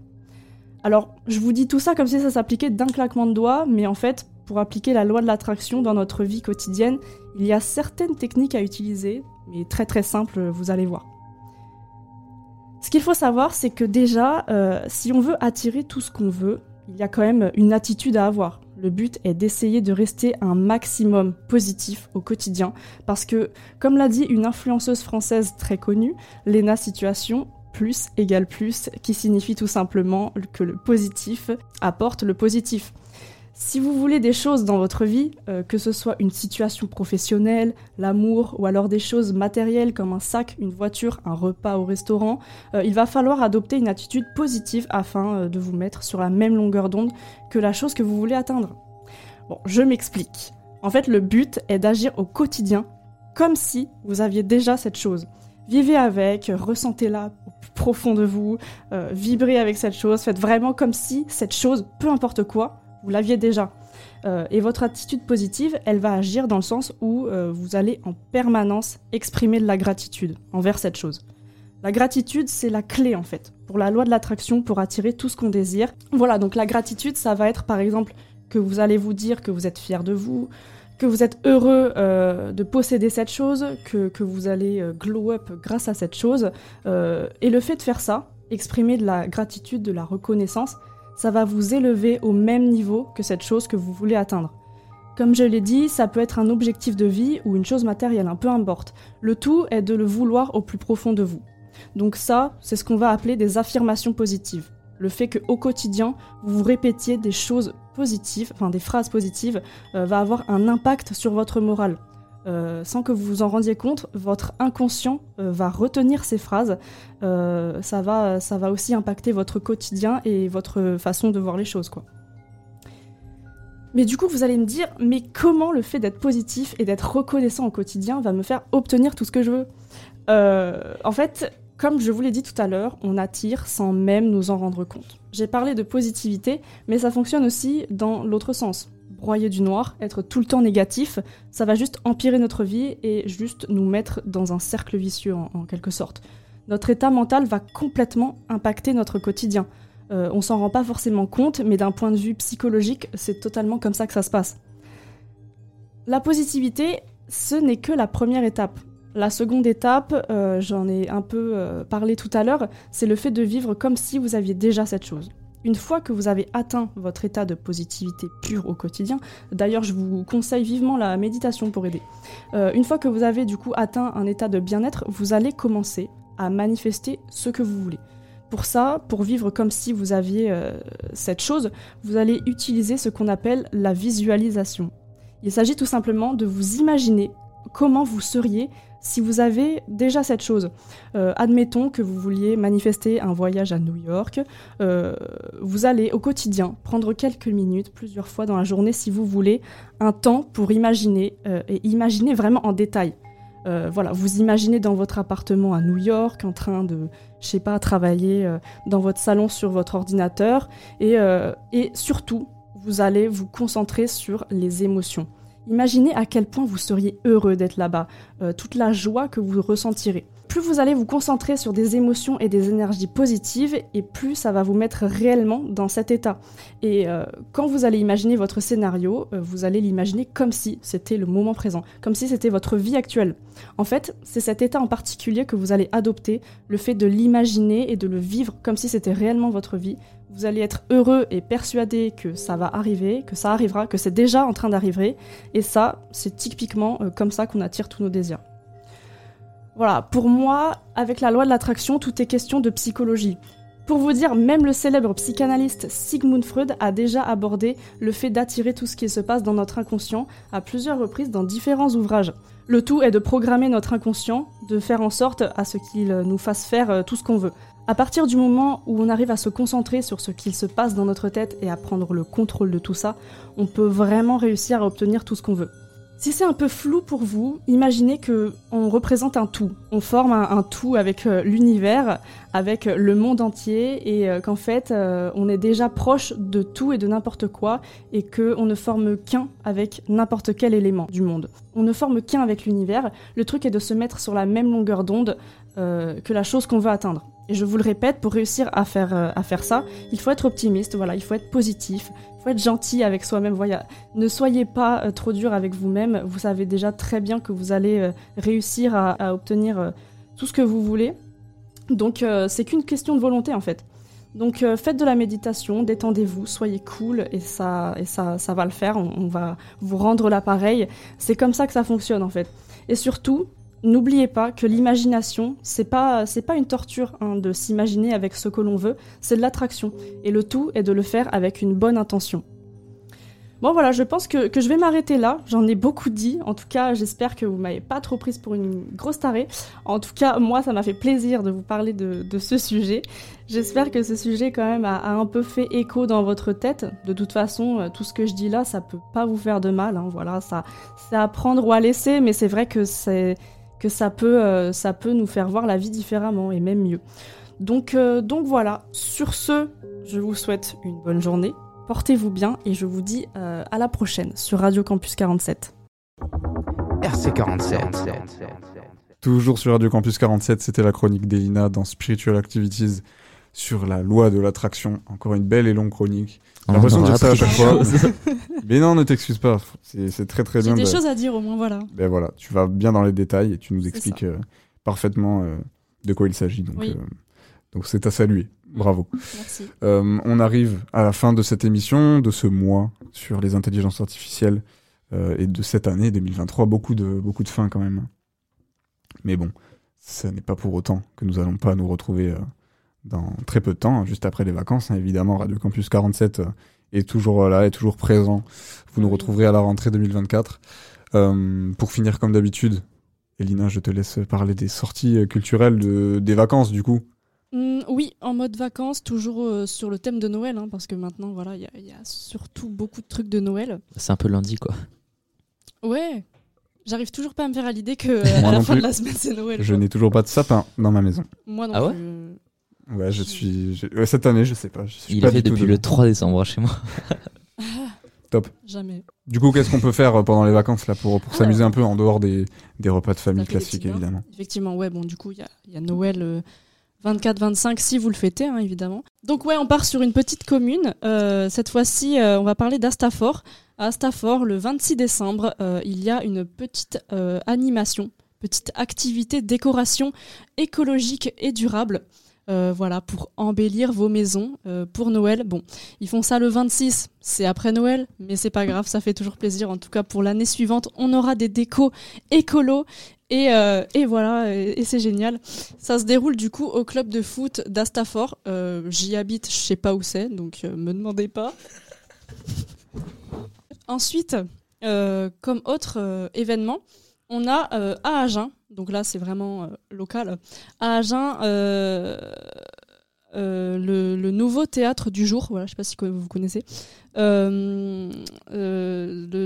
Alors, je vous dis tout ça comme si ça s'appliquait d'un claquement de doigts, mais en fait, pour appliquer la loi de l'attraction dans notre vie quotidienne, il y a certaines techniques à utiliser, mais très très simples, vous allez voir. Ce qu'il faut savoir, c'est que déjà, euh, si on veut attirer tout ce qu'on veut, il y a quand même une attitude à avoir. Le but est d'essayer de rester un maximum positif au quotidien, parce que, comme l'a dit une influenceuse française très connue, Lena Situation, plus égale plus, qui signifie tout simplement que le positif apporte le positif. Si vous voulez des choses dans votre vie, euh, que ce soit une situation professionnelle, l'amour ou alors des choses matérielles comme un sac, une voiture, un repas au restaurant, euh, il va falloir adopter une attitude positive afin euh, de vous mettre sur la même longueur d'onde que la chose que vous voulez atteindre. Bon, je m'explique. En fait, le but est d'agir au quotidien comme si vous aviez déjà cette chose. Vivez avec, ressentez-la au plus profond de vous, vibrez avec cette chose, faites vraiment comme si cette chose, peu importe quoi, vous l'aviez déjà. Euh, et votre attitude positive, elle va agir dans le sens où euh, vous allez en permanence exprimer de la gratitude envers cette chose. La gratitude, c'est la clé en fait, pour la loi de l'attraction, pour attirer tout ce qu'on désire. Voilà, donc la gratitude, ça va être par exemple que vous allez vous dire que vous êtes fier de vous, que vous êtes heureux euh, de posséder cette chose, que, que vous allez glow up grâce à cette chose. Et le fait de faire ça, exprimer de la gratitude, de la reconnaissance, ça va vous élever au même niveau que cette chose que vous voulez atteindre. Comme je l'ai dit, ça peut être un objectif de vie ou une chose matérielle, un peu importe. Le tout est de le vouloir au plus profond de vous. Donc ça, c'est ce qu'on va appeler des affirmations positives. Le fait qu'au quotidien, vous vous répétiez des choses positives, enfin des phrases positives, euh, va avoir un impact sur votre morale. Euh, sans que vous vous en rendiez compte, votre inconscient euh, va retenir ces phrases. Euh, ça, va, ça va aussi impacter votre quotidien et votre façon de voir les choses, quoi. Mais du coup, vous allez me dire, mais comment le fait d'être positif et d'être reconnaissant au quotidien va me faire obtenir tout ce que je veux? En fait, comme je vous l'ai dit tout à l'heure, on attire sans même nous en rendre compte. J'ai parlé de positivité, mais ça fonctionne aussi dans l'autre sens. Broyer du noir, être tout le temps négatif, ça va juste empirer notre vie et juste nous mettre dans un cercle vicieux en, quelque sorte. Notre état mental va complètement impacter notre quotidien. Euh, on s'en rend pas forcément compte, mais d'un point de vue psychologique, c'est totalement comme ça que ça se passe. La positivité, ce n'est que la première étape. La seconde étape, euh, j'en ai un peu euh, parlé tout à l'heure, c'est le fait de vivre comme si vous aviez déjà cette chose. Une fois que vous avez atteint votre état de positivité pure au quotidien, d'ailleurs je vous conseille vivement la méditation pour aider. Euh, une fois que vous avez du coup atteint un état de bien-être, vous allez commencer à manifester ce que vous voulez. Pour ça, pour vivre comme si vous aviez euh, cette chose, vous allez utiliser ce qu'on appelle la visualisation. Il s'agit tout simplement de vous imaginer comment vous seriez si vous avez déjà cette chose. Euh, admettons que vous vouliez manifester un voyage à New York. Euh, vous allez au quotidien prendre quelques minutes, plusieurs fois dans la journée si vous voulez, un temps pour imaginer, euh, et imaginer vraiment en détail. Voilà, vous imaginez dans votre appartement à New York, en train de, je sais pas, travailler dans votre salon sur votre ordinateur, et surtout, vous allez vous concentrer sur les émotions. Imaginez à quel point vous seriez heureux d'être là-bas, euh, toute la joie que vous ressentirez. Plus vous allez vous concentrer sur des émotions et des énergies positives, et plus ça va vous mettre réellement dans cet état. Et euh, quand vous allez imaginer votre scénario, euh, vous allez l'imaginer comme si c'était le moment présent, comme si c'était votre vie actuelle. En fait, c'est cet état en particulier que vous allez adopter, le fait de l'imaginer et de le vivre comme si c'était réellement votre vie. Vous allez être heureux et persuadé que ça va arriver, que ça arrivera, que c'est déjà en train d'arriver. Et ça, c'est typiquement euh, comme ça qu'on attire tous nos désirs. Voilà, pour moi, avec la loi de l'attraction, tout est question de psychologie. Pour vous dire, même le célèbre psychanalyste Sigmund Freud a déjà abordé le fait d'attirer tout ce qui se passe dans notre inconscient à plusieurs reprises dans différents ouvrages. Le tout est de programmer notre inconscient, de faire en sorte à ce qu'il nous fasse faire euh, tout ce qu'on veut. À partir du moment où on arrive à se concentrer sur ce qu'il se passe dans notre tête et à prendre le contrôle de tout ça, on peut vraiment réussir à obtenir tout ce qu'on veut. Si c'est un peu flou pour vous, imaginez que on représente un tout. On forme un, tout avec euh, l'univers, avec euh, le monde entier, et euh, qu'en fait, on est déjà proche de tout et de n'importe quoi, et que on ne forme qu'un avec n'importe quel élément du monde. On ne forme qu'un avec l'univers. Le truc est de se mettre sur la même longueur d'onde que la chose qu'on veut atteindre. Et je vous le répète, pour réussir à faire, euh, à faire ça, il faut être optimiste, voilà, il faut être positif, il faut être gentil avec soi-même. Voilà. Ne soyez pas euh, trop dur avec vous-même, vous savez déjà très bien que vous allez euh, réussir à, obtenir tout ce que vous voulez. Donc c'est qu'une question de volonté en fait. Donc faites de la méditation, détendez-vous, soyez cool et ça, et ça, va le faire. On va vous rendre l'appareil. C'est comme ça que ça fonctionne en fait. Et surtout, n'oubliez pas que l'imagination, c'est pas, pas une torture hein, de s'imaginer avec ce que l'on veut. C'est de l'attraction. Et le tout est de le faire avec une bonne intention. Bon voilà, je pense que, je vais m'arrêter là. J'en ai beaucoup dit. En tout cas, j'espère que vous m'avez pas trop prise pour une grosse tarée. En tout cas, moi, ça m'a fait plaisir de vous parler de, ce sujet. J'espère que ce sujet quand même a, a un peu fait écho dans votre tête. De toute façon, euh, tout ce que je dis là, ça peut pas vous faire de mal. hein. Voilà, ça, c'est à prendre ou à laisser, mais c'est vrai que c'est que ça peut, euh, ça peut nous faire voir la vie différemment et même mieux. Donc, euh, donc voilà. Sur ce, je vous souhaite une bonne journée. Portez-vous bien et je vous dis euh, à la prochaine sur Radio Campus 47. RC47. Toujours sur Radio Campus 47, c'était la chronique d'Elina dans Spiritual Activities sur la loi de l'attraction. Encore une belle et longue chronique. J'ai l'impression on de dire ça à chaque des fois. Mais non, ne t'excuse pas. C'est très très J'ai bien. des de- choses à dire au moins, voilà. Ben voilà, tu vas bien dans les détails et tu nous expliques euh, parfaitement euh, de quoi il s'agit. Donc, Oui. euh, donc c'est à saluer. Bravo. Merci. Euh, on arrive à la fin de cette émission, de ce mois sur les intelligences artificielles euh, et de cette année 2023. Beaucoup de, beaucoup de fin quand même. Mais bon, ce n'est pas pour autant que nous allons pas nous retrouver euh, dans très peu de temps, juste après les vacances. hein. évidemment, Radio Campus 47 euh, est toujours là, est toujours présent. Vous nous retrouverez à la rentrée 2024. Euh, pour finir comme d'habitude, Elina, je te laisse parler des sorties euh, culturelles de, des vacances du coup. Mm, oui, en mode vacances, toujours euh, sur le thème de Noël, hein, parce que maintenant, voilà, il y, a- il y a surtout beaucoup de trucs de Noël. C'est un peu lundi, quoi. Ouais, j'arrive toujours pas à me faire à l'idée que euh, à la fin plus. de la semaine, c'est Noël. Je n'ai toujours pas de sapin dans ma maison. Moi non Ah plus. euh, Ouais, je suis. je- ouais, cette année, je sais pas. Je suis Il pas est fait du tout depuis dedans. le 3 décembre chez moi. Top. Jamais. Du coup, qu'est-ce qu'on peut faire euh, pendant les vacances là pour, pour s'amuser un peu en dehors des, des repas de famille des classiques petits bains. évidemment Effectivement, ouais, bon, du coup, il y a, il y a Noël 24-25 si vous le fêtez, hein, évidemment. Donc, ouais, on part sur une petite commune. Euh, cette fois-ci, euh, on va parler d'Astafor. À Astafor, le 26 décembre, euh, il y a une petite euh, animation, petite activité décoration écologique et durable. Euh, voilà, pour embellir vos maisons euh, pour Noël. Bon, ils font ça le 26, c'est après Noël, mais c'est pas grave, ça fait toujours plaisir. En tout cas, pour l'année suivante, on aura des décos écolos et, euh, et voilà, et, c'est génial. Ça se déroule du coup au club de foot d'Astafor. Euh, J'y habite, je sais pas où c'est, donc euh, me demandez pas. Ensuite, comme autre événement, on a à Agen, donc là c'est vraiment euh, local, à Agen, euh, euh, le, nouveau théâtre du jour, voilà, je sais pas si vous connaissez. Le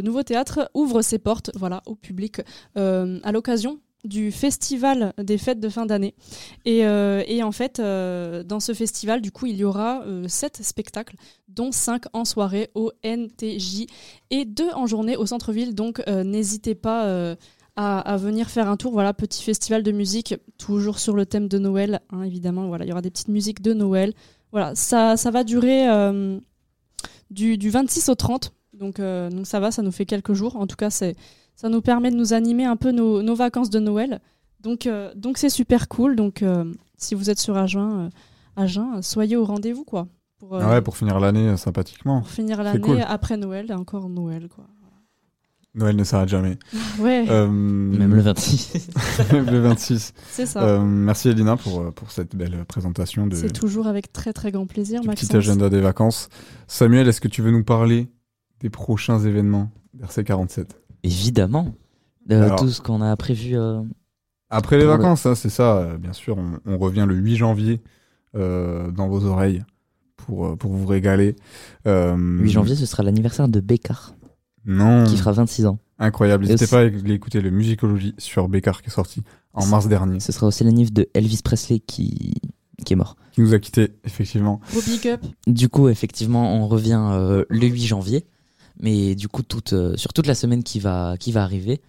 nouveau théâtre ouvre ses portes voilà, au public à l'occasion du festival des fêtes de fin d'année. Et, en fait, dans ce festival, du coup, il y aura sept spectacles, dont cinq en soirée au NTJ et deux en journée au centre-ville. Donc, n'hésitez pas à, à venir faire un tour. Voilà, petit festival de musique, toujours sur le thème de Noël, hein, évidemment. Voilà, il y aura des petites musiques de Noël. Voilà, ça, ça va durer euh, du, du 26 au 30. Donc, euh, donc ça va, ça nous fait quelques jours. En tout cas, c'est, ça nous permet de nous animer un peu nos, nos vacances de Noël. Donc, euh, donc c'est super cool. Donc, si vous êtes sur Agen, Agen, soyez au rendez-vous, quoi. Pour, Ah ouais, pour finir l'année sympathiquement. pour finir l'année cool. après Noël, encore Noël, quoi. Noël ne s'arrête jamais. Ouais. Euh, Même le 26. Même le 26. C'est ça. Euh, merci Elina pour, euh, pour cette belle présentation de C'est toujours avec très très grand plaisir, du Maxence. petit agenda des vacances. Samuel, est-ce que tu veux nous parler des prochains événements d'RC47 Évidemment. De Alors- tout ce qu'on a prévu. euh, Après les le- vacances, hein, c'est ça, euh, bien sûr. On, on revient le 8 janvier euh, dans vos oreilles pour, euh, pour vous régaler. Euh, 8 janvier, ce sera l'anniversaire de Bécard. Non. Qui fera 26 ans. Incroyable. N'hésitez aussi- pas à écouter le Musicologie sur Bécard qui est sorti en mars dernier. Ce sera aussi l'anniv de Elvis Presley qui, qui est mort. Qui nous a quittés, effectivement. Gros big up. Du coup, effectivement, on revient euh, le 8 janvier. Mais du coup, toute, euh, sur toute la semaine qui va, qui va arriver,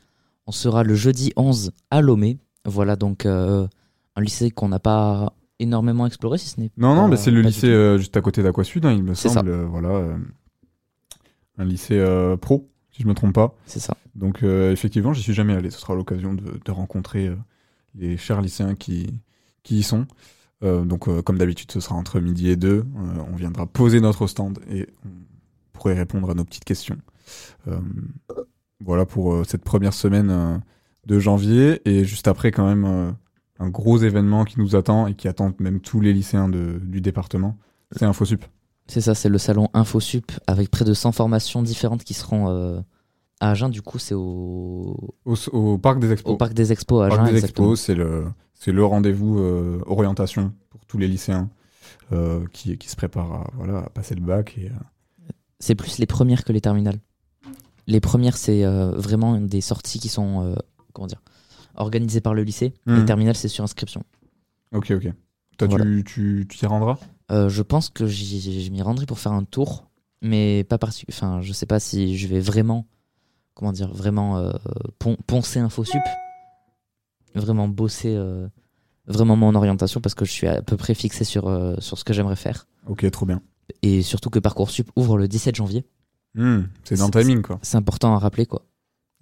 on sera le jeudi 11 à Lomé. Voilà donc euh, un lycée qu'on n'a pas énormément exploré, si ce n'est Non, non, mais c'est le lycée euh, juste à côté d'Aqua Sud, hein, il me semble. euh, voilà, euh, un lycée euh, pro, si je me trompe pas. C'est ça. Donc, euh, effectivement, j'y suis jamais allé. Ce sera l'occasion de, de rencontrer euh, les chers lycéens qui, qui y sont. Euh, donc, euh, comme d'habitude, ce sera entre midi et deux. Euh, on viendra poser notre stand et on pourrait répondre à nos petites questions. Euh, voilà pour cette première semaine de janvier. Et juste après, quand même, un gros événement qui nous attend et qui attend même tous les lycéens de- du département. C'est InfoSup. C'est ça, c'est le salon InfoSup avec près de 100 formations différentes qui seront euh, à Agen. Du coup, c'est au... Au, au Parc des Expos. Au Parc des Expos à Parc Agen, des exactement. Expos, c'est le, rendez-vous euh, orientation pour tous les lycéens euh, qui, qui se préparent à, voilà, à passer le bac. Et, euh, C'est plus les premières que les terminales. Les premières, c'est vraiment des sorties qui sont comment dire, organisées par le lycée. Les terminales, c'est sur inscription. Ok, ok. Toi, Voilà. tu t'y rendras? Euh, je pense que je m'y rendrai pour faire un tour, mais pas particu- Enfin, je sais pas si je vais vraiment, comment dire, vraiment euh, pon- poncer InfoSup, vraiment bosser euh, vraiment mon orientation parce que je suis à peu près fixé sur, euh, sur ce que j'aimerais faire. Ok, trop bien. Et surtout que Parcoursup ouvre le 17 janvier. Hmm, c'est dans le timing, quoi. C'est important à rappeler, quoi.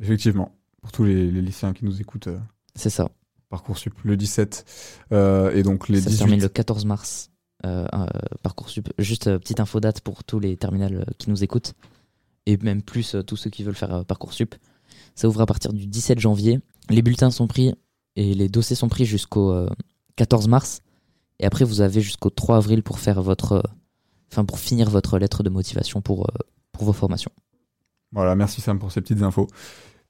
Effectivement. Pour tous les, les lycéens qui nous écoutent. C'est ça. Parcoursup, le 17. euh, et donc les Ça se 18. termine le 14 mars. Euh, euh, Parcoursup. Juste euh, petite info date pour tous les terminales euh, qui nous écoutent. Et même plus tous ceux qui veulent faire Parcoursup. Ça ouvre à partir du 17 janvier. Les bulletins sont pris et les dossiers sont pris jusqu'au euh, 14 mars. Et après, vous avez jusqu'au 3 avril pour faire votre. Enfin, pour finir votre lettre de motivation pour, pour vos formations. Voilà, merci Sam pour ces petites infos.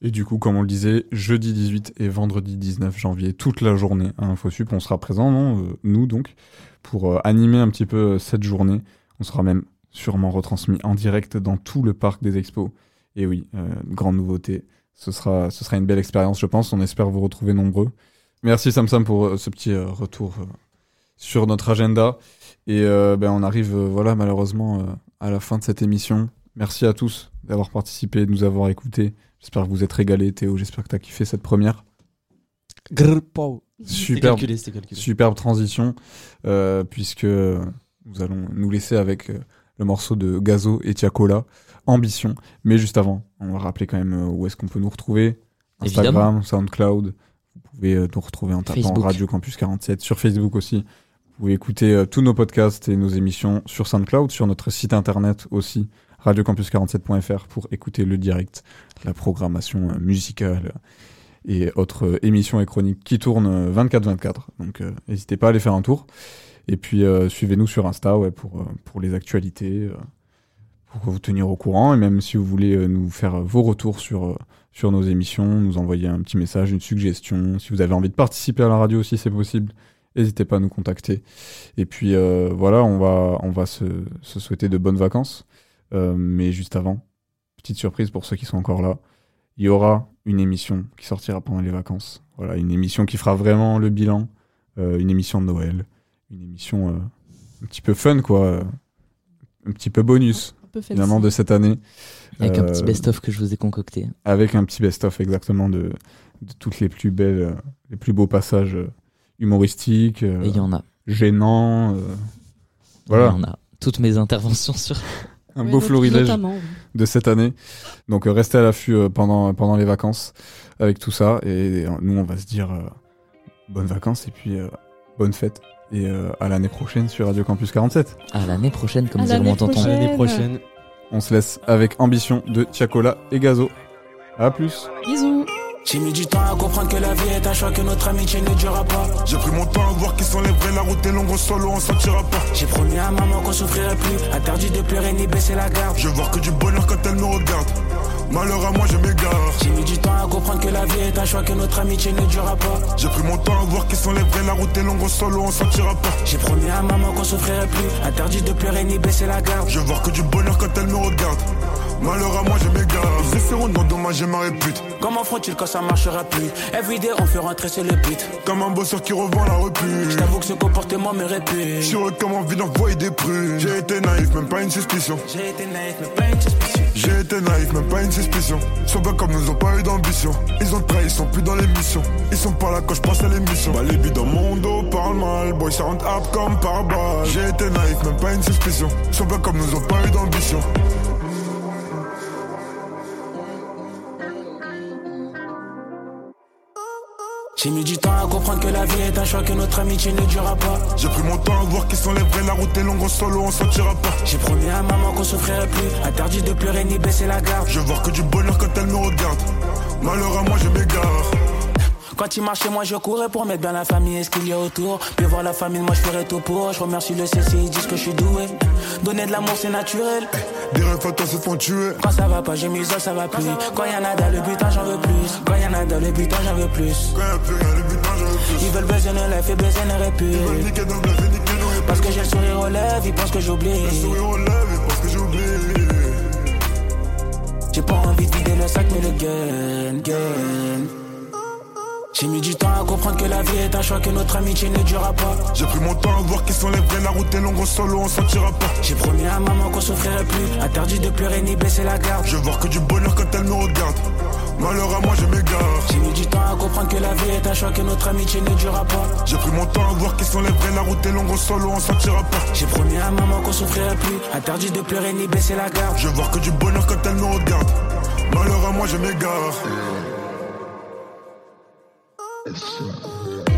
Et du coup, comme on le disait, jeudi 18 et vendredi 19 janvier, toute la journée à InfoSup, on sera présent, non nous donc, pour euh, animer un petit peu euh, cette journée. On sera même sûrement retransmis en direct dans tout le parc des expos. Et oui, euh, grande nouveauté. Ce sera, une belle expérience, je pense. On espère vous retrouver nombreux. Merci Sam pour ce petit retour sur notre agenda. Et ben, on arrive, voilà, malheureusement, à la fin de cette émission. Merci à tous d'avoir participé, de nous avoir écoutés. J'espère que vous êtes régalés. Théo, j'espère que tu as kiffé cette première. Superbe, calculé, c'était calculé. superbe transition, euh, puisque nous allons nous laisser avec euh, le morceau de Gazo et Tiakola, Ambition. Mais juste avant, on va rappeler quand même euh, où est-ce qu'on peut nous retrouver. Instagram, Évidemment. SoundCloud. Vous pouvez nous retrouver en tapant Facebook. Radio Campus 47 sur Facebook aussi. Vous pouvez écouter tous nos podcasts et nos émissions sur SoundCloud, sur notre site internet aussi, radiocampus47.fr pour écouter le direct, la programmation musicale et autres euh, émissions et chroniques qui tournent euh, 24-24. Donc euh, n'hésitez pas à aller faire un tour. Et puis euh, suivez-nous sur Insta ouais, pour, euh, pour les actualités, euh, pour vous tenir au courant. Et même si vous voulez euh, nous faire euh, vos retours sur, euh, sur nos émissions, nous envoyer un petit message, une suggestion. Si vous avez envie de participer à la radio aussi, c'est possible. N'hésitez pas à nous contacter. Et puis euh, voilà, on va, on va se, se souhaiter de bonnes vacances. Euh, mais juste avant, petite surprise pour ceux qui sont encore là. Il y aura une émission qui sortira pendant les vacances. Voilà, une émission qui fera vraiment le bilan, euh, une émission de Noël, une émission euh, un petit peu fun, quoi, euh, un petit peu bonus, peu finalement, de cette année. Avec un petit best-of que je vous ai concocté. Avec un petit best-of, exactement, de, de toutes les plus belles, les plus beaux passages humoristiques. euh, Et il y en a. Gênants. euh, voilà. Il y en a. Toutes mes interventions sur. Un Oui, beau florilège oui. de cette année. Donc euh, restez à l'affût euh, pendant, pendant les vacances avec tout ça. Et, euh, nous, on va se dire euh, bonnes vacances et puis euh, bonne fête. Et euh, à l'année prochaine sur Radio Campus 47. À l'année prochaine, comme dirait mon tonton. À l'année prochaine. On se laisse avec Ambition de Tiakola et Gazo. À plus. Bisous. J'ai mis du temps à comprendre que la vie est un choix, que notre amitié ne durera pas. J'ai pris mon temps à voir qui sont les vrais, la route est longue, en solo on sortira pas. J'ai promis à maman qu'on souffrirait plus, interdit de pleurer ni baisser la garde. Je veux voir que du bonheur quand elle me regarde. Malheur à moi, je m'égare. J'ai mis du temps à comprendre que la vie est un choix, que notre amitié ne durera pas. J'ai pris mon temps à voir qui sont les vrais, la route est longue, en solo on sortira pas. J'ai promis à maman qu'on souffrirait plus, interdit de pleurer ni baisser la garde. Je veux voir que du bonheur quand elle me regarde. Malheur à moi, je m'égare. Ils essaieront d'endommager ma répute. Comment font-ils quand ça marchera plus Everyday on fait rentrer sur le beat. Comme un bosseur qui revend la repute. Je t'avoue que ce comportement me répue. Je suis heureux comme envie d'envoyer des prunes. J'ai été naïf, même pas une suspicion. J'ai été naïf, mais pas une suspicion. J'ai été naïf, même pas une suspicion. Sont pas comme nous, ont pas eu d'ambition. Ils ont trahi, ils sont plus dans l'émission. Ils sont pas là quand je passe à l'émission. Bah, les billes dans mon dos parlent mal. Boy, ça rentre up comme par balle. J'ai été naïf, même pas une suspicion. Sont pas comme nous, ont pas eu d'ambition. J'ai mis du temps à comprendre que la vie est un choix, que notre amitié ne durera pas. J'ai pris mon temps à voir qui sont les vrais, la route est longue, en solo on sortira pas. J'ai promis à maman qu'on souffrirait plus, interdit de pleurer ni baisser la garde. Je veux voir que du bonheur quand elle me regarde. Malheur à moi, je m'égare. Quand il marchait, moi je courais pour mettre bien la famille et ce qu'il y a autour? Puis voir la famille, moi je ferais tout pour. Je remercie le CC, ils disent que je suis doué. Donner de l'amour, c'est naturel. Des rêves à toi se font tuer. Quand ça va pas, j'ai mis ça, ça va plus. Quand y'en a dans le butin, j'en veux plus. Quand y'en a dans le butin, j'en veux plus. Quand y'a plus rien, le butin, je veux plus. Ils veulent baiser nos lèvres et baiser nos réputes. Ils veulent niquer nos bluffs et niquer nos réputes. Parce que j'ai le sourire aux lèvres, ils pensent que j'oublie. Le sourire aux lèvres, et parce que j'oublie. J'ai pas envie de vider le sac, mais le gain, gain. J'ai mis du temps à comprendre que la vie est un choix, que notre amitié ne durera pas. J'ai pris mon temps à voir qui sont les vrais, la route est longue, en solo on sortira pas. J'ai promis à maman qu'on souffrirait plus, interdit de pleurer ni baisser la garde. Je veux voir que du bonheur quand elle me regarde. Malheur à moi, je m'égare. J'ai mis du temps à comprendre que la vie est un choix, que notre amitié ne durera pas. J'ai pris mon temps à voir qui sont les vrais, la route est longue, en solo on sortira pas. J'ai promis à maman qu'on souffrirait plus, interdit de pleurer ni baisser la garde. Je veux voir que du bonheur quand elle me regarde. Malheur à moi, je m'égare. It's uh,